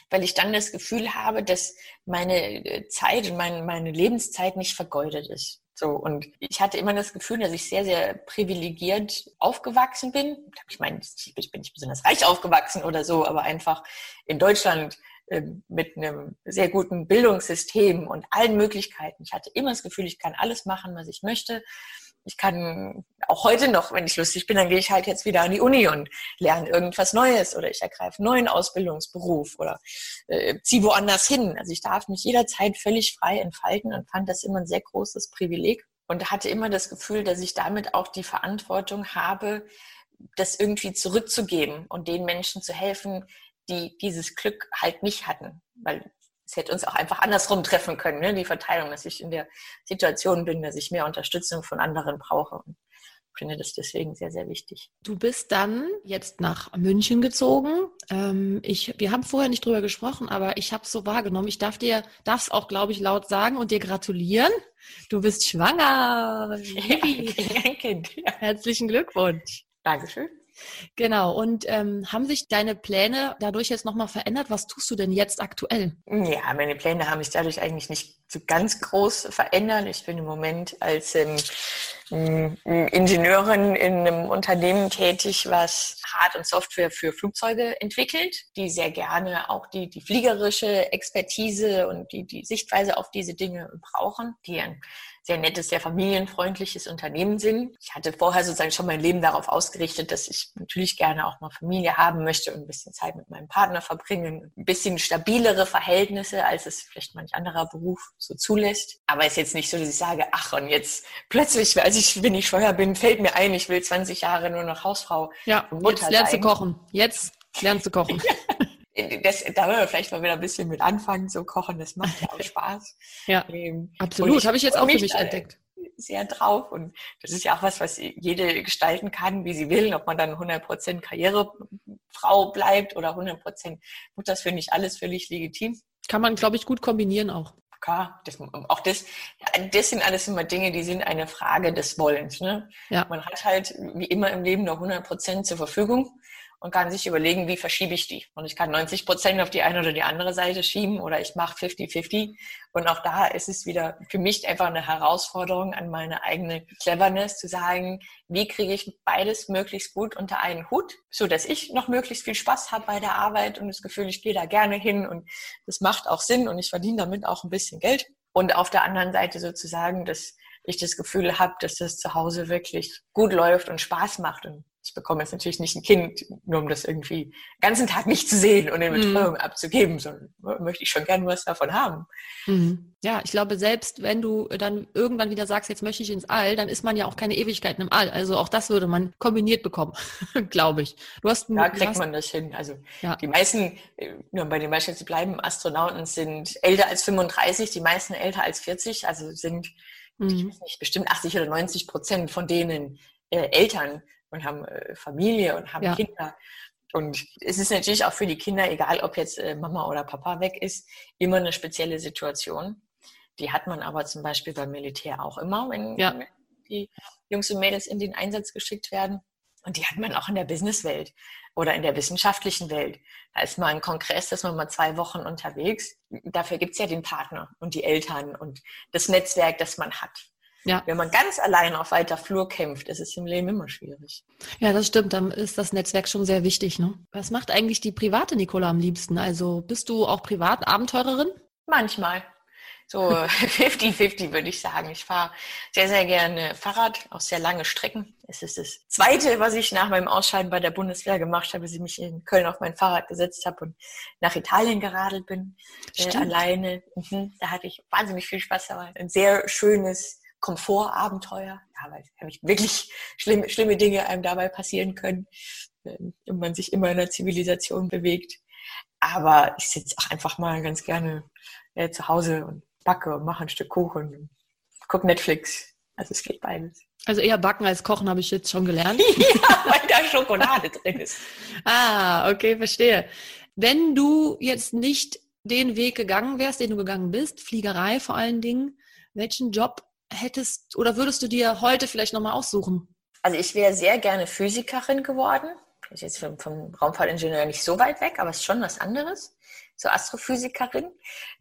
weil ich dann das Gefühl habe, dass meine äh, Zeit und meine, meine Lebenszeit nicht vergeudet ist. So, und ich hatte immer das Gefühl, dass ich sehr, sehr privilegiert aufgewachsen bin. Ich meine, ich bin nicht besonders reich aufgewachsen oder so, aber einfach in Deutschland ähm, mit einem sehr guten Bildungssystem und allen Möglichkeiten. Ich hatte immer das Gefühl, ich kann alles machen, was ich möchte ich kann auch heute noch, wenn ich lustig bin, dann gehe ich halt jetzt wieder an die Uni und lerne irgendwas Neues oder ich ergreife einen neuen Ausbildungsberuf oder äh, ziehe woanders hin. Also ich darf mich jederzeit völlig frei entfalten und fand das immer ein sehr großes Privileg und hatte immer das Gefühl, dass ich damit auch die Verantwortung habe, das irgendwie zurückzugeben und den Menschen zu helfen, die dieses Glück halt nicht hatten. Weil es hätte uns auch einfach andersrum treffen können, ne? die Verteilung, dass ich in der Situation bin, dass ich mehr Unterstützung von anderen brauche. Und ich finde das deswegen sehr, sehr wichtig. Du bist dann jetzt nach München gezogen. Ähm, ich, wir haben vorher nicht drüber gesprochen, aber ich habe es so wahrgenommen. Ich darf dir, darf es auch, glaube ich, laut sagen und dir gratulieren. Du bist schwanger. Ja, kind. Ja. Herzlichen Glückwunsch. Dankeschön. Genau. Und ähm, haben sich deine Pläne dadurch jetzt nochmal verändert? Was tust du denn jetzt aktuell? Ja, meine Pläne haben sich dadurch eigentlich nicht so ganz groß verändert. Ich bin im Moment als ähm, Ingenieurin in einem Unternehmen tätig, was Hard- und Software für Flugzeuge entwickelt, die sehr gerne auch die, die fliegerische Expertise und die, die Sichtweise auf diese Dinge brauchen, die sehr nettes, sehr familienfreundliches Unternehmen sind. Ich hatte vorher sozusagen schon mein Leben darauf ausgerichtet, dass ich natürlich gerne auch mal Familie haben möchte und ein bisschen Zeit mit meinem Partner verbringen. Ein bisschen stabilere Verhältnisse, als es vielleicht manch anderer Beruf so zulässt. Aber es ist jetzt nicht so, dass ich sage, ach, und jetzt plötzlich, als ich, wenn ich schwanger bin, fällt mir ein, ich will 20 Jahre nur noch Hausfrau ja, und Mutter jetzt lernst sein. du kochen. Jetzt lernst du kochen. das, da wollen wir vielleicht mal wieder ein bisschen mit anfangen zu kochen. Das macht ja auch Spaß. ja, ähm, absolut. Habe ich jetzt auch für mich entdeckt. Sehr drauf. Und das ist ja auch was, was jede gestalten kann, wie sie will. Ob man dann 100% Karriere Frau bleibt oder 100 Prozent Mutter. Das finde ich alles völlig legitim. Kann man, glaube ich, gut kombinieren auch. Klar, das, auch das, das sind alles immer Dinge, die sind eine Frage des Wollens. Ne? Ja. Man hat halt wie immer im Leben nur 100 Prozent zur Verfügung und kann sich überlegen, wie verschiebe ich die. Und ich kann 90 Prozent auf die eine oder die andere Seite schieben oder ich mache 50-50. Und auch da ist es wieder für mich einfach eine Herausforderung an meine eigene Cleverness zu sagen, wie kriege ich beides möglichst gut unter einen Hut, so dass ich noch möglichst viel Spaß habe bei der Arbeit und das Gefühl, ich gehe da gerne hin und das macht auch Sinn und ich verdiene damit auch ein bisschen Geld. Und auf der anderen Seite sozusagen, dass ich das Gefühl habe, dass das zu Hause wirklich gut läuft und Spaß macht. Und ich bekomme jetzt natürlich nicht ein Kind, nur um das irgendwie den ganzen Tag nicht zu sehen und in mhm. Betreuung mhm. abzugeben, sondern möchte ich schon gern was davon haben. Mhm. Ja, ich glaube, selbst wenn du dann irgendwann wieder sagst, jetzt möchte ich ins All, dann ist man ja auch keine Ewigkeiten im All. Also auch das würde man kombiniert bekommen, glaube ich. Du hast da kriegt man das hin. Also ja. die meisten, äh, nur bei den Beispielen zu bleiben, Astronauten sind älter als 35, die meisten älter als 40, also sind, mhm. ich weiß nicht, bestimmt 80 oder 90 Prozent von denen äh, Eltern und haben äh, Familie und haben ja. Kinder. Und es ist natürlich auch für die Kinder, egal ob jetzt äh, Mama oder Papa weg ist, immer eine spezielle Situation. Die hat man aber zum Beispiel beim Militär auch immer, wenn ja. die Jungs und Mädels in den Einsatz geschickt werden. Und die hat man auch in der Businesswelt oder in der wissenschaftlichen Welt. Da ist mal ein Kongress, da ist man mal zwei Wochen unterwegs. Dafür gibt es ja den Partner und die Eltern und das Netzwerk, das man hat. Ja. Wenn man ganz allein auf weiter Flur kämpft, ist es im Leben immer schwierig. Ja, das stimmt. Dann ist das Netzwerk schon sehr wichtig. Ne? Was macht eigentlich die private Nicola am liebsten? Also bist du auch privat Abenteurerin? Manchmal. So 50-50 würde ich sagen. Ich fahre sehr, sehr gerne Fahrrad, auch sehr lange Strecken. Es ist das Zweite, was ich nach meinem Ausscheiden bei der Bundeswehr gemacht habe, dass ich mich in Köln auf mein Fahrrad gesetzt habe und nach Italien geradelt bin, äh, alleine. Mhm. Da hatte ich wahnsinnig viel Spaß. Da war ein sehr schönes Komfortabenteuer, ja, weil wirklich schlimme, schlimme Dinge einem dabei passieren können, wenn man sich immer in der Zivilisation bewegt. Aber ich sitze auch einfach mal ganz gerne äh, zu Hause und backe und mache ein Stück Kuchen, und gucke Netflix. Also es geht beides. Also eher backen als kochen habe ich jetzt schon gelernt. ja, weil da Schokolade drin ist. Ah, okay, verstehe. Wenn du jetzt nicht den Weg gegangen wärst, den du gegangen bist, Fliegerei vor allen Dingen, welchen Job hättest oder würdest du dir heute vielleicht nochmal aussuchen? Also ich wäre sehr gerne Physikerin geworden. Ich jetzt vom, vom Raumfahrtingenieur nicht so weit weg, aber es ist schon was anderes. So Astrophysikerin,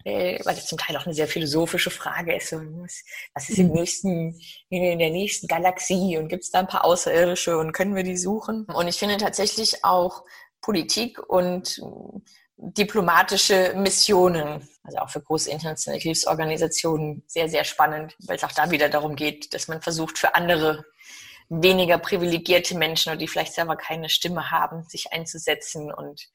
äh, weil das zum Teil auch eine sehr philosophische Frage ist. So, was, was ist im mhm. nächsten, in der nächsten Galaxie und gibt es da ein paar Außerirdische und können wir die suchen? Und ich finde tatsächlich auch Politik und diplomatische Missionen, also auch für große internationale Hilfsorganisationen, sehr, sehr spannend, weil es auch da wieder darum geht, dass man versucht, für andere weniger privilegierte Menschen oder die vielleicht selber keine Stimme haben, sich einzusetzen und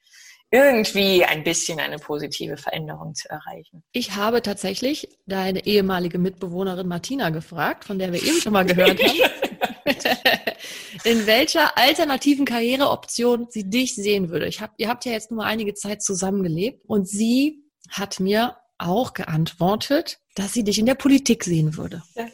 irgendwie ein bisschen eine positive Veränderung zu erreichen. Ich habe tatsächlich deine ehemalige Mitbewohnerin Martina gefragt, von der wir eben schon mal gehört haben. in welcher alternativen Karriereoption sie dich sehen würde. Ich hab, ihr habt ja jetzt nur einige Zeit zusammengelebt und sie hat mir auch geantwortet, dass sie dich in der Politik sehen würde. Ja.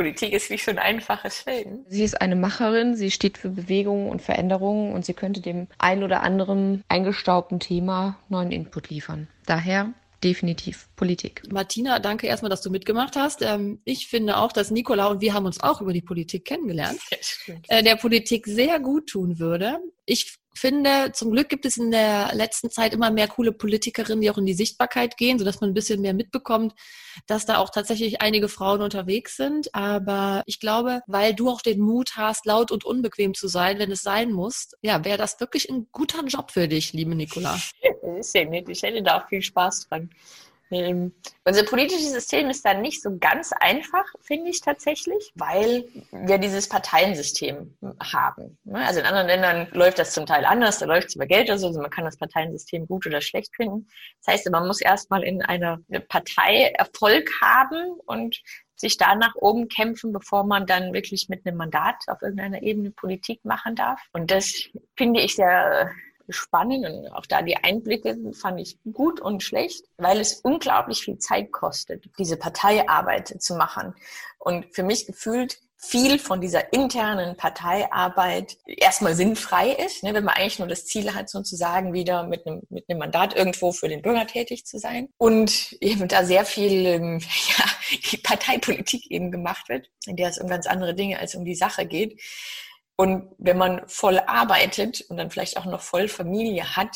Politik ist nicht so ein einfaches Feld. Sie ist eine Macherin, sie steht für Bewegungen und Veränderungen und sie könnte dem ein oder anderen eingestaubten Thema neuen Input liefern. Daher definitiv Politik. Martina, danke erstmal, dass du mitgemacht hast. Ähm, ich finde auch, dass Nicola und wir haben uns auch über die Politik kennengelernt, äh, der Politik sehr gut tun würde. Ich finde, zum Glück gibt es in der letzten Zeit immer mehr coole Politikerinnen, die auch in die Sichtbarkeit gehen, sodass man ein bisschen mehr mitbekommt, dass da auch tatsächlich einige Frauen unterwegs sind. Aber ich glaube, weil du auch den Mut hast, laut und unbequem zu sein, wenn es sein muss, ja, wäre das wirklich ein guter Job für dich, liebe Nicola. Ja nett. Ich hätte da auch viel Spaß dran. Ähm, unser politisches System ist dann nicht so ganz einfach, finde ich tatsächlich, weil wir dieses Parteiensystem haben. Ne? Also in anderen Ländern läuft das zum Teil anders, da läuft es über Geld oder so, also man kann das Parteiensystem gut oder schlecht finden. Das heißt, man muss erstmal in einer Partei Erfolg haben und sich da nach oben kämpfen, bevor man dann wirklich mit einem Mandat auf irgendeiner Ebene Politik machen darf. Und das finde ich sehr spannend und auch da die Einblicke fand ich gut und schlecht, weil es unglaublich viel Zeit kostet, diese Parteiarbeit zu machen. Und für mich gefühlt viel von dieser internen Parteiarbeit erstmal sinnfrei ist, ne, wenn man eigentlich nur das Ziel hat, sozusagen wieder mit einem, mit einem Mandat irgendwo für den Bürger tätig zu sein. Und eben da sehr viel ähm, ja, Parteipolitik eben gemacht wird, in der es um ganz andere Dinge als um die Sache geht. Und wenn man voll arbeitet und dann vielleicht auch noch voll Familie hat,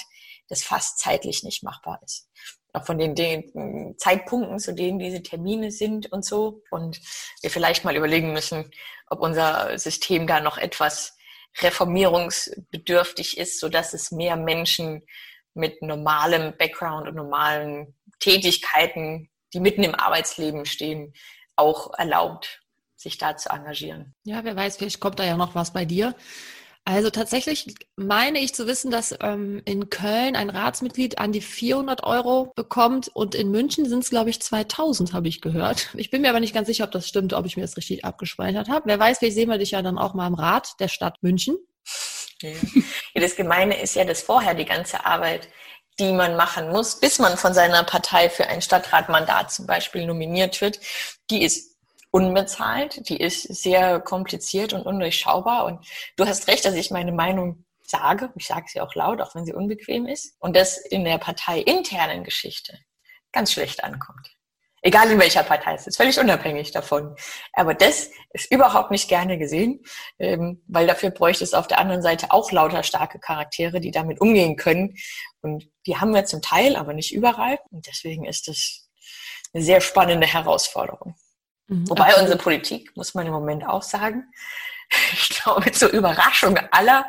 das fast zeitlich nicht machbar ist auch von den, den Zeitpunkten, zu denen diese Termine sind und so. Und wir vielleicht mal überlegen müssen, ob unser System da noch etwas reformierungsbedürftig ist, so dass es mehr Menschen mit normalem Background und normalen Tätigkeiten, die mitten im Arbeitsleben stehen, auch erlaubt, sich da zu engagieren. Ja, wer weiß, vielleicht kommt da ja noch was bei dir. Also tatsächlich meine ich zu wissen, dass ähm, in Köln ein Ratsmitglied an die 400 Euro bekommt und in München sind es, glaube ich, 2000, habe ich gehört. Ich bin mir aber nicht ganz sicher, ob das stimmt, ob ich mir das richtig abgespeichert habe. Wer weiß, vielleicht sehen wir dich ja dann auch mal im Rat der Stadt München. Ja. ja, das Gemeine ist ja, dass vorher die ganze Arbeit, die man machen muss, bis man von seiner Partei für ein Stadtratmandat zum Beispiel nominiert wird, die ist unbezahlt, die ist sehr kompliziert und undurchschaubar. Und du hast recht, dass ich meine Meinung sage. Ich sage sie auch laut, auch wenn sie unbequem ist. Und das in der parteiinternen Geschichte ganz schlecht ankommt. Egal in welcher Partei es ist, völlig unabhängig davon. Aber das ist überhaupt nicht gerne gesehen, ähm, weil dafür bräuchte es auf der anderen Seite auch lauter starke Charaktere, die damit umgehen können. Und die haben wir zum Teil, aber nicht überall. Und deswegen ist das eine sehr spannende Herausforderung. Mhm, Wobei absolut. unsere Politik, muss man im Moment auch sagen, ich glaube, zur Überraschung aller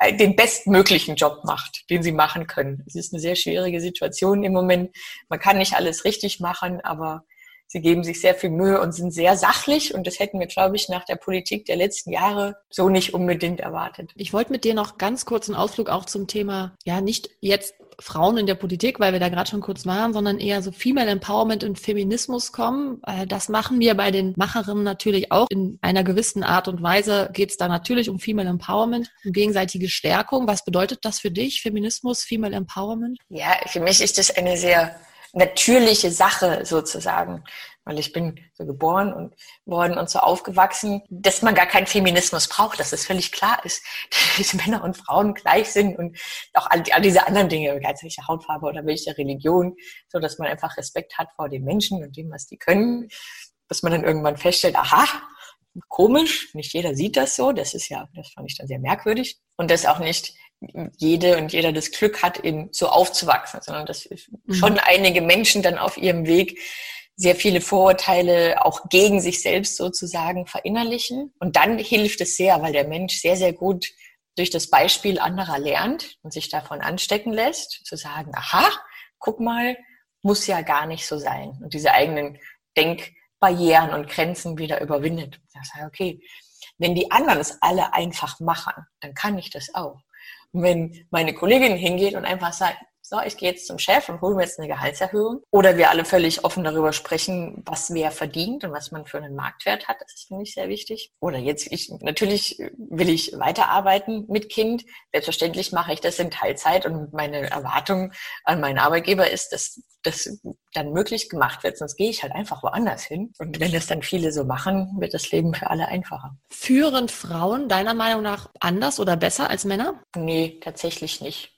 äh, den bestmöglichen Job macht, den sie machen können. Es ist eine sehr schwierige Situation im Moment. Man kann nicht alles richtig machen, aber sie geben sich sehr viel Mühe und sind sehr sachlich. Und das hätten wir, glaube ich, nach der Politik der letzten Jahre so nicht unbedingt erwartet. Ich wollte mit dir noch ganz kurz einen Ausflug auch zum Thema, ja, nicht jetzt Frauen in der Politik, weil wir da gerade schon kurz waren, sondern eher so Female Empowerment und Feminismus kommen. Äh, das machen wir bei den Macherinnen natürlich auch. In einer gewissen Art und Weise geht es da natürlich um Female Empowerment, um gegenseitige Stärkung. Was bedeutet das für dich, Feminismus, Female Empowerment? Ja, für mich ist das eine sehr natürliche Sache sozusagen. Weil ich bin so geboren und worden und so aufgewachsen, dass man gar keinen Feminismus braucht, dass es völlig klar ist, dass Männer und Frauen gleich sind und auch all, all diese anderen Dinge, egal welche Hautfarbe oder welche Religion, so dass man einfach Respekt hat vor den Menschen und dem, was die können, dass man dann irgendwann feststellt, aha, komisch, nicht jeder sieht das so, das ist ja, das fand ich dann sehr merkwürdig. Und dass auch nicht jede und jeder das Glück hat, eben so aufzuwachsen, sondern dass mhm. schon einige Menschen dann auf ihrem Weg sehr viele Vorurteile auch gegen sich selbst sozusagen verinnerlichen. Und dann hilft es sehr, weil der Mensch sehr, sehr gut durch das Beispiel anderer lernt und sich davon anstecken lässt, zu sagen, aha, guck mal, muss ja gar nicht so sein. Und diese eigenen Denkbarrieren und Grenzen wieder überwindet. Das heißt, okay, wenn die anderen es alle einfach machen, dann kann ich das auch. Wenn meine Kollegin hingeht und einfach sagt, so, ich gehe jetzt zum Chef und hole mir jetzt eine Gehaltserhöhung. Oder wir alle völlig offen darüber sprechen, was wer verdient und was man für einen Marktwert hat. Das ist für mich sehr wichtig. Oder jetzt, ich, natürlich will ich weiterarbeiten mit Kind. Selbstverständlich mache ich das in Teilzeit und meine Erwartung an meinen Arbeitgeber ist, dass das dann möglich gemacht wird, sonst gehe ich halt einfach woanders hin. Und wenn das dann viele so machen, wird das Leben für alle einfacher. Führen Frauen deiner Meinung nach anders oder besser als Männer? Nee, tatsächlich nicht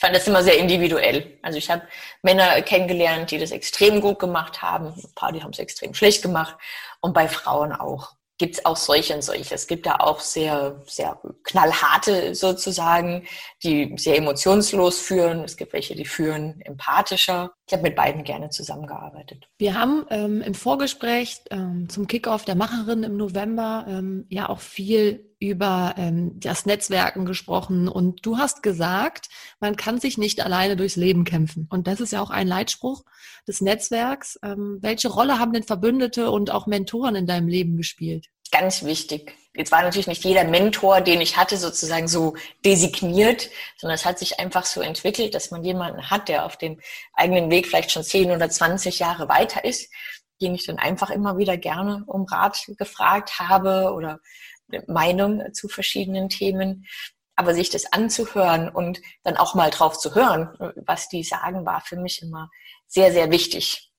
ich fand das immer sehr individuell. Also ich habe Männer kennengelernt, die das extrem gut gemacht haben, ein paar, die haben es extrem schlecht gemacht und bei Frauen auch gibt es auch solche und solche. Es gibt da auch sehr, sehr knallharte sozusagen, die sehr emotionslos führen. Es gibt welche, die führen empathischer. Ich habe mit beiden gerne zusammengearbeitet. Wir haben ähm, im Vorgespräch ähm, zum Kickoff der Macherin im November ähm, ja auch viel über ähm, das Netzwerken gesprochen und du hast gesagt, man kann sich nicht alleine durchs Leben kämpfen. Und das ist ja auch ein Leitspruch des Netzwerks. Ähm, welche Rolle haben denn Verbündete und auch Mentoren in deinem Leben gespielt? Ganz wichtig. Jetzt war natürlich nicht jeder Mentor, den ich hatte, sozusagen so designiert, sondern es hat sich einfach so entwickelt, dass man jemanden hat, der auf dem eigenen Weg vielleicht schon 10 oder 20 Jahre weiter ist, den ich dann einfach immer wieder gerne um Rat gefragt habe oder Meinung zu verschiedenen Themen. Aber sich das anzuhören und dann auch mal drauf zu hören, was die sagen, war für mich immer sehr, sehr wichtig.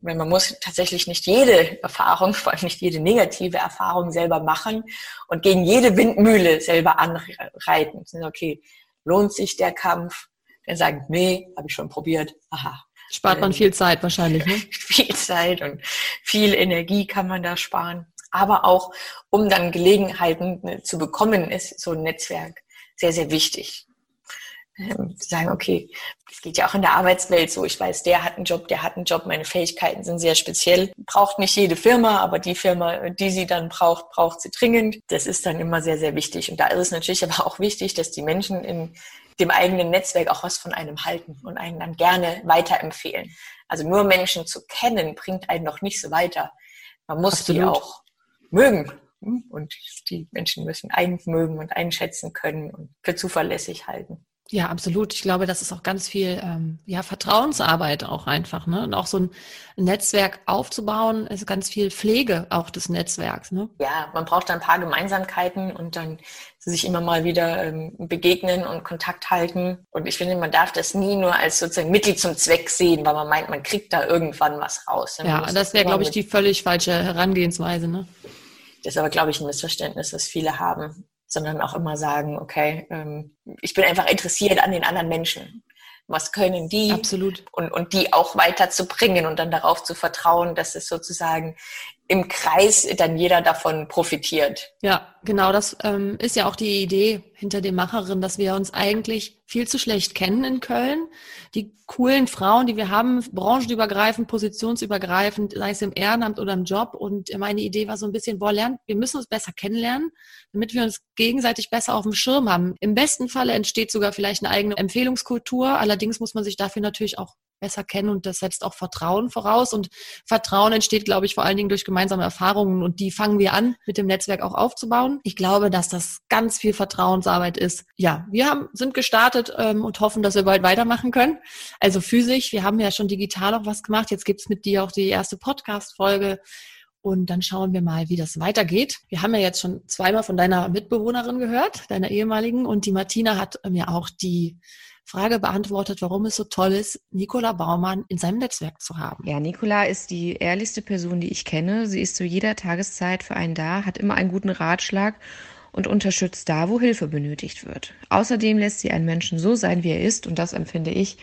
Weil man muss tatsächlich nicht jede Erfahrung, vor allem nicht jede negative Erfahrung selber machen und gegen jede Windmühle selber anreiten. Okay, lohnt sich der Kampf? Der sagt, nee, habe ich schon probiert. Aha. Spart man ähm, viel Zeit wahrscheinlich, ne? viel Zeit und viel Energie kann man da sparen. Aber auch, um dann Gelegenheiten äh, zu bekommen, ist so ein Netzwerk sehr, sehr wichtig ähm, sagen, okay, es geht ja auch in der Arbeitswelt so, ich weiß, der hat einen Job, der hat einen Job, meine Fähigkeiten sind sehr speziell. Braucht nicht jede Firma, aber die Firma, die sie dann braucht, braucht sie dringend. Das ist dann immer sehr, sehr wichtig. Und da ist es natürlich aber auch wichtig, dass die Menschen in dem eigenen Netzwerk auch was von einem halten und einen dann gerne weiterempfehlen. Also nur Menschen zu kennen, bringt einen noch nicht so weiter. Man muss Absolut. die auch mögen. Und die Menschen müssen einen mögen und einschätzen können und für zuverlässig halten. Ja, absolut. Ich glaube, das ist auch ganz viel ähm, ja, Vertrauensarbeit auch einfach. Ne? Und auch so ein Netzwerk aufzubauen, ist ganz viel Pflege auch des Netzwerks. Ne? Ja, man braucht ein paar Gemeinsamkeiten und dann sich immer mal wieder ähm, begegnen und Kontakt halten. Und ich finde, man darf das nie nur als sozusagen Mittel zum Zweck sehen, weil man meint, man kriegt da irgendwann was raus. Ja, das wäre, glaube ich, die völlig falsche Herangehensweise. Ne? Das ist aber, glaube ich, ein Missverständnis, das viele haben sondern auch immer sagen, okay, ähm, ich bin einfach interessiert an den anderen Menschen. Was können die? Absolut. Und, und die auch weiterzubringen und dann darauf zu vertrauen, dass es sozusagen im Kreis dann jeder davon profitiert. Ja, genau, das ähm, ist ja auch die Idee hinter den Macherinnen, dass wir uns eigentlich viel zu schlecht kennen in Köln. Die coolen Frauen, die wir haben, branchenübergreifend, positionsübergreifend, sei es im Ehrenamt oder im Job. Und meine Idee war so ein bisschen, boah, lernen, wir müssen uns besser kennenlernen, damit wir uns gegenseitig besser auf dem Schirm haben. Im besten Falle entsteht sogar vielleicht eine eigene Empfehlungskultur. Allerdings muss man sich dafür natürlich auch besser kennen und das setzt auch Vertrauen voraus. Und Vertrauen entsteht, glaube ich, vor allen Dingen durch gemeinsame Erfahrungen und die fangen wir an, mit dem Netzwerk auch aufzubauen. Ich glaube, dass das ganz viel Vertrauensarbeit ist. Ja, wir haben, sind gestartet ähm, und hoffen, dass wir bald weitermachen können. Also physisch, wir haben ja schon digital auch was gemacht. Jetzt gibt's mit dir auch die erste Podcast-Folge. Und dann schauen wir mal, wie das weitergeht. Wir haben ja jetzt schon zweimal von deiner Mitbewohnerin gehört, deiner ehemaligen. Und die Martina hat mir auch die Frage beantwortet, warum es so toll ist, Nicola Baumann in seinem Netzwerk zu haben. Ja, Nicola ist die ehrlichste Person, die ich kenne. Sie ist zu jeder Tageszeit für einen da, hat immer einen guten Ratschlag und unterstützt da, wo Hilfe benötigt wird. Außerdem lässt sie einen Menschen so sein, wie er ist und das empfinde ich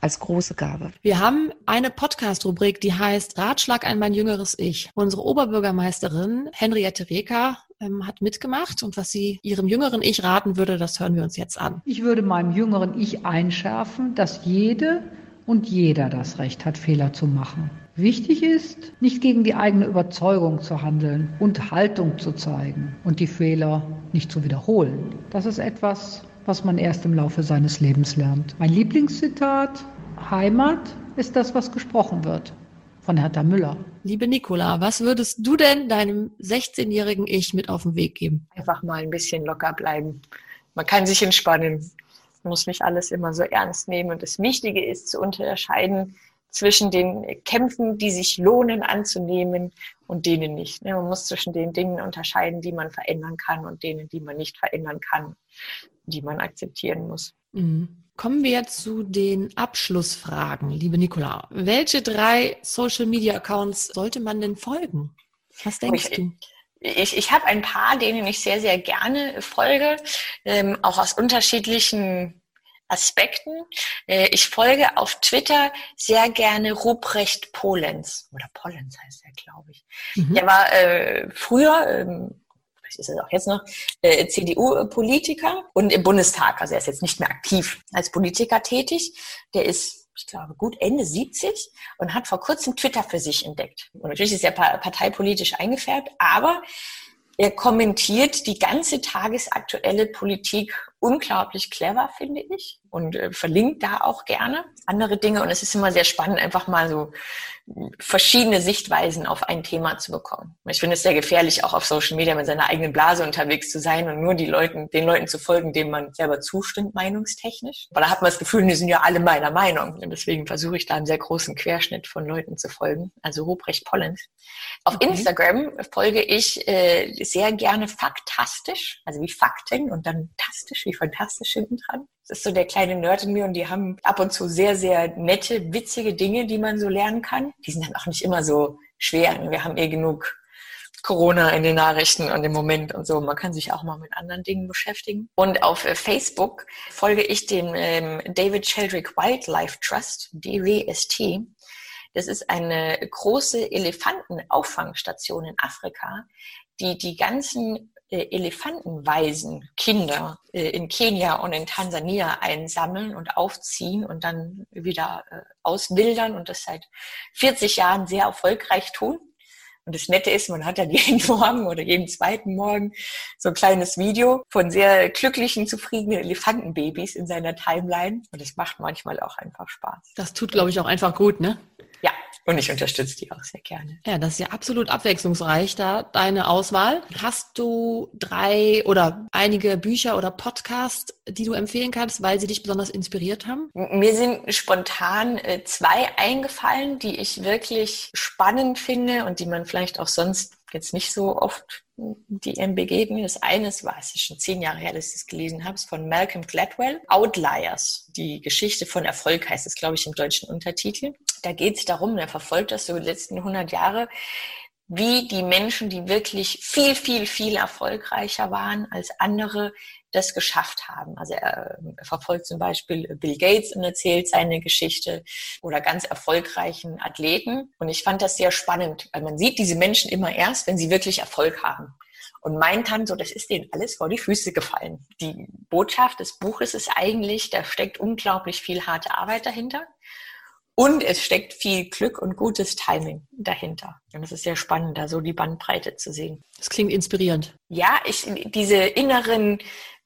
als große Gabe. Wir haben eine Podcast-Rubrik, die heißt Ratschlag an mein jüngeres Ich. Unsere Oberbürgermeisterin Henriette Reker ähm, hat mitgemacht und was sie ihrem jüngeren Ich raten würde, das hören wir uns jetzt an. Ich würde meinem jüngeren Ich einschärfen, dass jede und jeder das Recht hat, Fehler zu machen. Wichtig ist, nicht gegen die eigene Überzeugung zu handeln und Haltung zu zeigen und die Fehler nicht zu wiederholen. Das ist etwas, was man erst im Laufe seines Lebens lernt. Mein Lieblingszitat, Heimat ist das, was gesprochen wird von Hertha Müller. Liebe Nicola, was würdest du denn deinem 16-jährigen Ich mit auf den Weg geben? Einfach mal ein bisschen locker bleiben. Man kann sich entspannen. Man muss nicht alles immer so ernst nehmen. Und das Wichtige ist zu unterscheiden zwischen den Kämpfen, die sich lohnen anzunehmen und denen nicht. Man muss zwischen den Dingen unterscheiden, die man verändern kann und denen, die man nicht verändern kann, die man akzeptieren muss. Mhm. Kommen wir zu den Abschlussfragen, liebe Nicola. Welche drei Social Media Accounts sollte man denn folgen? Was denkst ich, du? Ich, ich habe ein paar, denen ich sehr, sehr gerne folge, ähm, auch aus unterschiedlichen Aspekten. Äh, ich folge auf Twitter sehr gerne Ruprecht Polenz oder Polenz heißt er, glaube ich. Mhm. Der war äh, früher ähm, ist er auch jetzt noch, äh, CDU-Politiker und im Bundestag. Also er ist jetzt nicht mehr aktiv als Politiker tätig. Der ist, ich glaube, gut Ende 70 und hat vor kurzem Twitter für sich entdeckt. Und natürlich ist er parteipolitisch eingefärbt, aber er kommentiert die ganze tagesaktuelle Politik unglaublich clever, finde ich, und äh, verlinkt da auch gerne andere Dinge. Und es ist immer sehr spannend, einfach mal so verschiedene Sichtweisen auf ein Thema zu bekommen. Ich finde es sehr gefährlich, auch auf Social Media mit seiner eigenen Blase unterwegs zu sein und nur die Leuten, den Leuten zu folgen, denen man selber zustimmt, meinungstechnisch. Weil da hat man das Gefühl, die sind ja alle meiner Meinung. Und deswegen versuche ich da einen sehr großen Querschnitt von Leuten zu folgen. Also Ruprecht Pollens. Auf okay. Instagram folge ich äh, sehr gerne faktastisch, also wie Fakten und dann tastisch wie fantastisch hinten dran. Das ist so der kleine Nerd in mir und die haben ab und zu sehr, sehr nette, witzige Dinge, die man so lernen kann. Die sind dann auch nicht immer so schwer. Wir haben eh genug Corona in den Nachrichten und im Moment und so. Man kann sich auch mal mit anderen Dingen beschäftigen. Und auf äh, Facebook folge ich dem ähm, David Sheldrick Wildlife Trust, DWST. Das ist eine große Elefantenauffangstation in Afrika, die die ganzen Elefantenwaisen Kinder äh, in Kenia und in Tansania einsammeln und aufziehen und dann wieder äh, auswildern und das seit 40 Jahren sehr erfolgreich tun. Und das Nette ist, man hat dann jeden Morgen oder jeden zweiten Morgen so ein kleines Video von sehr glücklichen, zufriedenen Elefantenbabys in seiner Timeline. Und das macht manchmal auch einfach Spaß. Das tut, glaube ich, auch einfach gut, ne? Und ich unterstütze die auch sehr gerne. Ja, das ist ja absolut abwechslungsreich da, deine Auswahl. Hast du drei oder einige Bücher oder Podcasts, die du empfehlen kannst, weil sie dich besonders inspiriert haben? Mir sind spontan äh, zwei eingefallen, die ich wirklich spannend finde und die man vielleicht auch sonst jetzt nicht so oft die M begegnen. Das eine war, es ist schon zehn Jahre her, dass ich das gelesen habe, ist von Malcolm Gladwell. Outliers, die Geschichte von Erfolg heißt es, glaube ich, im deutschen Untertitel. Da geht es darum, er verfolgt das so die letzten 100 Jahre, wie die Menschen, die wirklich viel, viel, viel erfolgreicher waren als andere, das geschafft haben. Also er, er, verfolgt zum Beispiel Bill Gates und erzählt seine Geschichte oder ganz erfolgreichen Athleten. Und ich fand das sehr spannend, weil man sieht diese Menschen immer erst, wenn sie wirklich Erfolg haben. Und meint dann so, das ist denen alles vor die Füße gefallen. Die Botschaft des Buches ist eigentlich, da steckt unglaublich viel harte Arbeit dahinter. Und es steckt viel Glück und gutes Timing dahinter. Und es ist sehr spannend, da so die Bandbreite zu sehen. Das klingt inspirierend. Ja, ich, diese inneren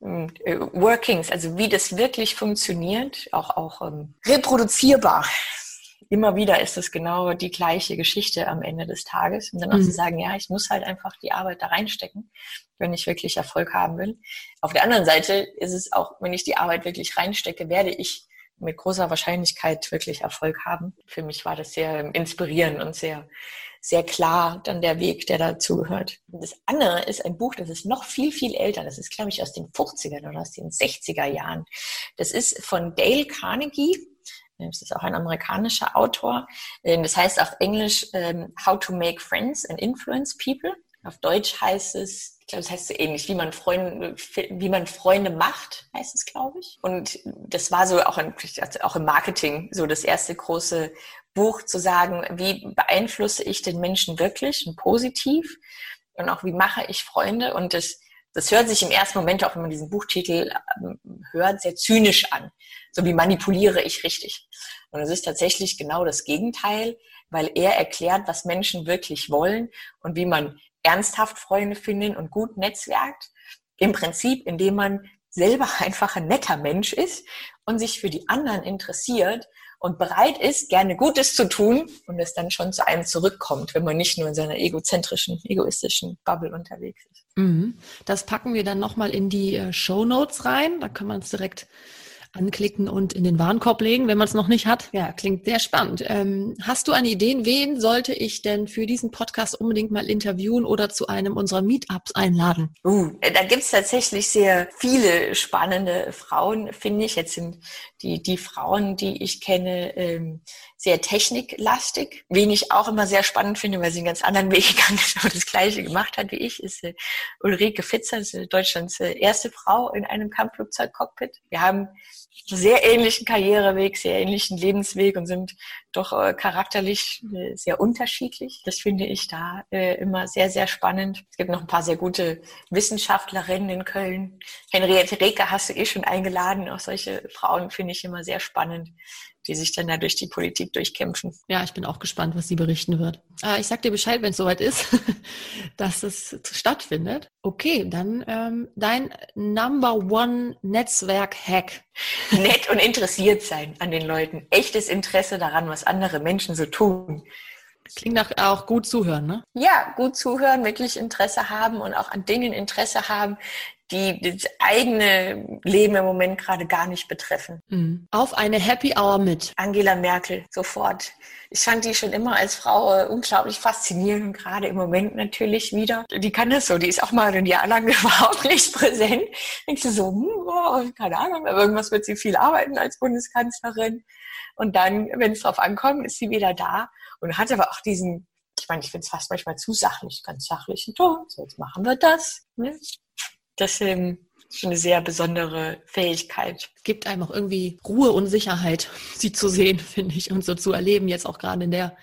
Workings, also wie das wirklich funktioniert, auch, auch ähm, reproduzierbar. Immer wieder ist es genau die gleiche Geschichte am Ende des Tages. Und dann auch mhm. zu sagen, ja, ich muss halt einfach die Arbeit da reinstecken, wenn ich wirklich Erfolg haben will. Auf der anderen Seite ist es auch, wenn ich die Arbeit wirklich reinstecke, werde ich mit großer Wahrscheinlichkeit wirklich Erfolg haben. Für mich war das sehr inspirierend und sehr, sehr klar dann der Weg, der dazu gehört. das andere ist ein Buch, das ist noch viel, viel älter. Das ist, glaube ich, aus den 50er oder aus den 60er Jahren. Das ist von Dale Carnegie. Das ist auch ein amerikanischer Autor. Das heißt auf Englisch ähm, How to Make Friends and Influence People. Auf Deutsch heißt es, ich glaube, das heißt so ähnlich, wie man Freunde, wie man Freunde macht, heißt es, glaube ich. Und das war so auch, in, auch im Marketing so das erste große Buch zu sagen, wie beeinflusse ich den Menschen wirklich und positiv und auch wie mache ich Freunde und das das hört sich im ersten Moment, auch wenn man diesen Buchtitel ähm, hört, sehr zynisch an. So wie manipuliere ich richtig. Und es ist tatsächlich genau das Gegenteil, weil er erklärt, was Menschen wirklich wollen und wie man ernsthaft Freunde finden und gut netzwerkt. Im Prinzip, indem man selber einfach ein netter Mensch ist und sich für die anderen interessiert und bereit ist, gerne Gutes zu tun und es dann schon zu einem zurückkommt, wenn man nicht nur in seiner egozentrischen, egoistischen Bubble unterwegs ist. Mhm. Das packen wir dann nochmal in die äh, Show Notes rein. Da kann man es direkt anklicken und in den Warenkorb legen, wenn man es noch nicht hat. Ja, klingt sehr spannend. Ähm, hast du eine Idee, wen sollte ich denn für diesen Podcast unbedingt mal interviewen oder zu einem unserer Meetups einladen? Uh, da gibt's tatsächlich sehr viele spannende Frauen, finde ich. Jetzt sind die, die Frauen, die ich kenne, ähm, sehr techniklastig. Wen ich auch immer sehr spannend finde, weil sie einen ganz anderen Weg gegangen ist und das Gleiche gemacht hat wie ich, ist äh, Ulrike Fitzer, ist, äh, Deutschlands äh, erste Frau in einem Kampfflugzeugcockpit. Wir haben sehr ähnlichen Karriereweg, sehr ähnlichen Lebensweg und sind doch charakterlich sehr unterschiedlich. Das finde ich da immer sehr, sehr spannend. Es gibt noch ein paar sehr gute Wissenschaftlerinnen in Köln. Henriette Reker hast du eh schon eingeladen. Auch solche Frauen finde ich immer sehr spannend die sich dann da durch die Politik durchkämpfen. Ja, ich bin auch gespannt, was sie berichten wird. Äh, ich sag dir Bescheid, wenn es soweit ist, dass es stattfindet. Okay, dann ähm, dein Number One Netzwerk-Hack. Nett und interessiert sein an den Leuten. Echtes Interesse daran, was andere Menschen so tun. Klingt nach auch gut zuhören, ne? Ja, gut zuhören, wirklich Interesse haben und auch an Dingen Interesse haben, die das eigene Leben im Moment gerade gar nicht betreffen. Mhm. Auf eine Happy Hour mit. Angela Merkel, sofort. Ich fand die schon immer als Frau äh, unglaublich faszinierend und gerade im Moment natürlich wieder. Die kann das so, die ist auch mal ein Jahr lang überhaupt nicht präsent. Denkst du so, hm, oh, keine Ahnung, aber irgendwas wird sie viel arbeiten als Bundeskanzlerin. Und dann, wenn es drauf ankommt, ist sie wieder da und hat aber auch diesen, ich meine, ich finde es fast manchmal zu sachlich, ganz sachlichen Ton. So, jetzt machen wir das. Ne? Das ist schon eine sehr besondere Fähigkeit. Gibt einem auch irgendwie Ruhe und Sicherheit, sie zu sehen, finde ich, und so zu erleben, jetzt auch gerade in der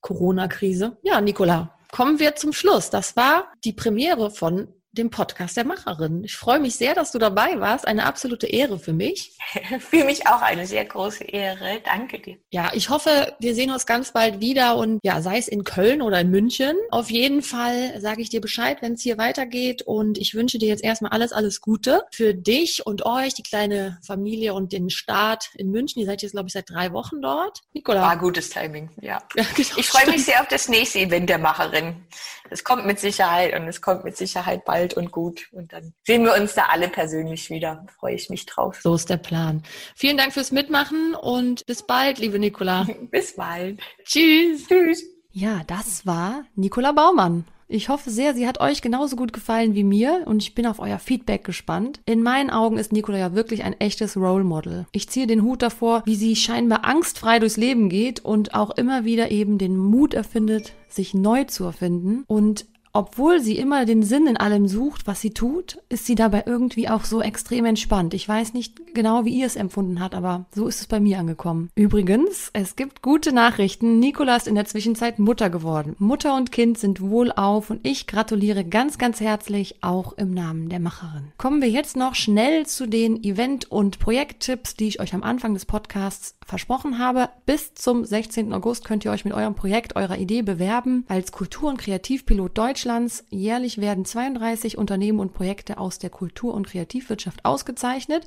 Corona-Krise. Ja, Nicola, kommen wir zum Schluss. Das war die Premiere von dem Podcast der Macherin. Ich freue mich sehr, dass du dabei warst. Eine absolute Ehre für mich. für mich auch eine sehr große Ehre. Danke dir. Ja, ich hoffe, wir sehen uns ganz bald wieder und ja, sei es in Köln oder in München. Auf jeden Fall sage ich dir Bescheid, wenn es hier weitergeht und ich wünsche dir jetzt erstmal alles, alles Gute für dich und euch, die kleine Familie und den Start in München. Ihr seid jetzt, glaube ich, seit drei Wochen dort. Nikola. War gutes Timing, ja. ja genau, ich freue mich sehr auf das nächste Event der Macherin. Es kommt mit Sicherheit und es kommt mit Sicherheit bald bald und gut. Und dann sehen wir uns da alle persönlich wieder. Freue ich mich drauf. So ist der Plan. Vielen Dank fürs Mitmachen und bis bald, liebe Nicola. bis bald. Tschüss. Tschüss. Ja, das war Nicola Baumann. Ich hoffe sehr, sie hat euch genauso gut gefallen wie mir und ich bin auf euer Feedback gespannt. In meinen Augen ist Nicola ja wirklich ein echtes Role Model. Ich ziehe den Hut davor, wie sie scheinbar angstfrei durchs Leben geht und auch immer wieder eben den Mut erfindet, sich neu zu erfinden und obwohl sie immer den Sinn in allem sucht, was sie tut, ist sie dabei irgendwie auch so extrem entspannt. Ich weiß nicht genau, wie ihr es empfunden habt, aber so ist es bei mir angekommen. Übrigens, es gibt gute Nachrichten. Nikola ist in der Zwischenzeit Mutter geworden. Mutter und Kind sind wohlauf und ich gratuliere ganz, ganz herzlich auch im Namen der Macherin. Kommen wir jetzt noch schnell zu den Event- und Projekttipps, die ich euch am Anfang des Podcasts versprochen habe. Bis zum 16. August könnt ihr euch mit eurem Projekt, eurer Idee bewerben als Kultur- und Kreativpilot Deutschlands. Jährlich werden 32 Unternehmen und Projekte aus der Kultur- und Kreativwirtschaft ausgezeichnet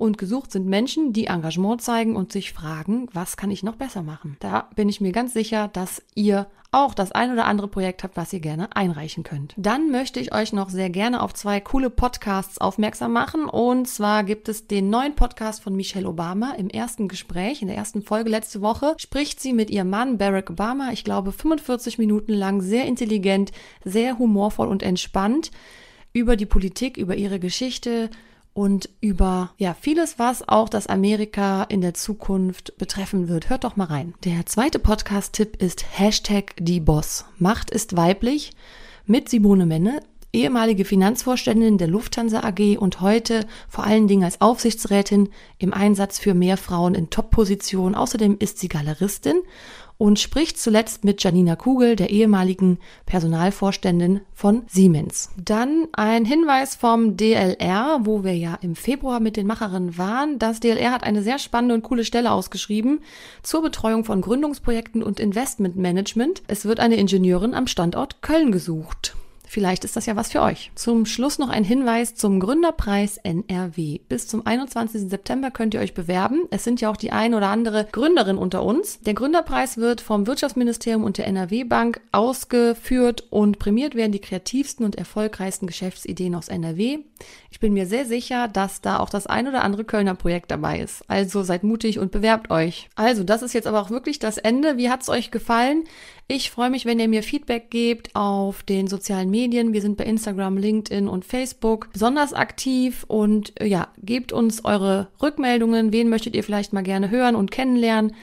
und gesucht sind Menschen, die Engagement zeigen und sich fragen, was kann ich noch besser machen? Da bin ich mir ganz sicher, dass ihr auch das ein oder andere Projekt habt, was ihr gerne einreichen könnt. Dann möchte ich euch noch sehr gerne auf zwei coole Podcasts aufmerksam machen. Und zwar gibt es den neuen Podcast von Michelle Obama. Im ersten Gespräch, in der ersten Folge letzte Woche, spricht sie mit ihrem Mann Barack Obama, ich glaube 45 Minuten lang, sehr intelligent, sehr humorvoll und entspannt über die Politik, über ihre Geschichte, und über ja vieles, was auch das Amerika in der Zukunft betreffen wird. Hört doch mal rein. Der zweite Podcast-Tipp ist Hashtag die Boss. Macht ist weiblich mit Simone Menne, ehemalige Finanzvorständin der Lufthansa AG und heute vor allen Dingen als Aufsichtsrätin im Einsatz für mehr Frauen in Top-Positionen. Außerdem ist sie Galeristin und spricht zuletzt mit Janina Kugel, der ehemaligen Personalvorständin von Siemens. Dann ein Hinweis vom DLR, wo wir ja im Februar mit den Macherinnen waren. Das DLR hat eine sehr spannende und coole Stelle ausgeschrieben zur Betreuung von Gründungsprojekten und Investmentmanagement. Es wird eine Ingenieurin am Standort Köln gesucht. Vielleicht ist das ja was für euch. Zum Schluss noch ein Hinweis zum Gründerpreis NRW. Bis zum 21. September könnt ihr euch bewerben. Es sind ja auch die ein oder andere Gründerin unter uns. Der Gründerpreis wird vom Wirtschaftsministerium und der NRW Bank ausgeführt und prämiert werden die kreativsten und erfolgreichsten Geschäftsideen aus NRW. Ich bin mir sehr sicher, dass da auch das ein oder andere Kölner Projekt dabei ist. Also seid mutig und bewerbt euch. Also, das ist jetzt aber auch wirklich das Ende. Wie hat's euch gefallen? Ich freue mich, wenn ihr mir Feedback gebt auf den sozialen Medien. Wir sind bei Instagram, LinkedIn und Facebook besonders aktiv und äh, ja, gebt uns eure Rückmeldungen. Wen möchtet ihr vielleicht mal gerne hören und kennenlernen?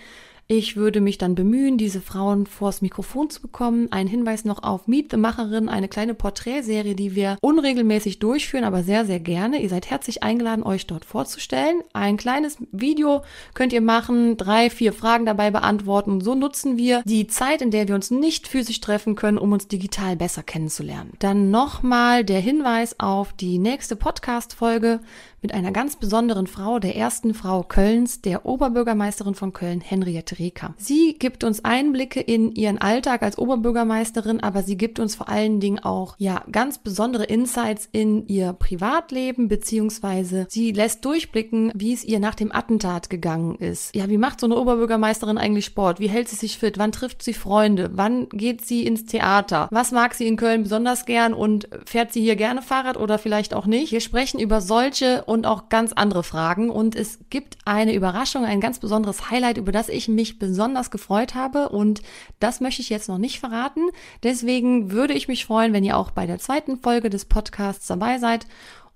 Ich würde mich dann bemühen, diese Frauen vors Mikrofon zu bekommen. Ein Hinweis noch auf Meet the Macherin, eine kleine Porträtserie, die wir unregelmäßig durchführen, aber sehr, sehr gerne. Ihr seid herzlich eingeladen, euch dort vorzustellen. Ein kleines Video könnt ihr machen, drei, vier Fragen dabei beantworten. So nutzen wir die Zeit, in der wir uns nicht physisch treffen können, um uns digital besser kennenzulernen. Dann nochmal der Hinweis auf die nächste Podcast-Folge mit einer ganz besonderen Frau, der ersten Frau Kölns, der Oberbürgermeisterin von Köln, Henriette Streker. Sie gibt uns Einblicke in ihren Alltag als Oberbürgermeisterin, aber sie gibt uns vor allen Dingen auch, ja, ganz besondere Insights in ihr Privatleben, beziehungsweise sie lässt durchblicken, wie es ihr nach dem Attentat gegangen ist. Ja, wie macht so eine Oberbürgermeisterin eigentlich Sport? Wie hält sie sich fit? Wann trifft sie Freunde? Wann geht sie ins Theater? Was mag sie in Köln besonders gern und fährt sie hier gerne Fahrrad oder vielleicht auch nicht? Wir sprechen über solche und auch ganz andere Fragen und es gibt eine Überraschung, ein ganz besonderes Highlight, über das ich mich besonders gefreut habe und das möchte ich jetzt noch nicht verraten. Deswegen würde ich mich freuen, wenn ihr auch bei der zweiten Folge des Podcasts dabei seid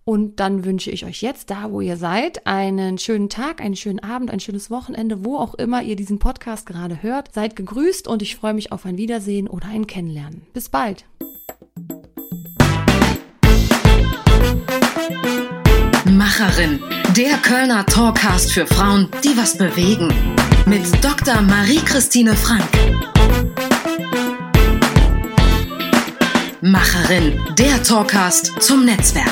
und dann wünsche ich euch jetzt, da wo ihr seid, einen schönen Tag, einen schönen Abend, ein schönes Wochenende, wo auch immer ihr diesen Podcast gerade hört. Seid gegrüßt und ich freue mich auf ein Wiedersehen oder ein Kennenlernen. Bis bald. Macherin, der Kölner Talkcast für Frauen, die was bewegen. Mit Dr. Marie-Christine Frank. Macherin, der Talkcast zum Netzwerk.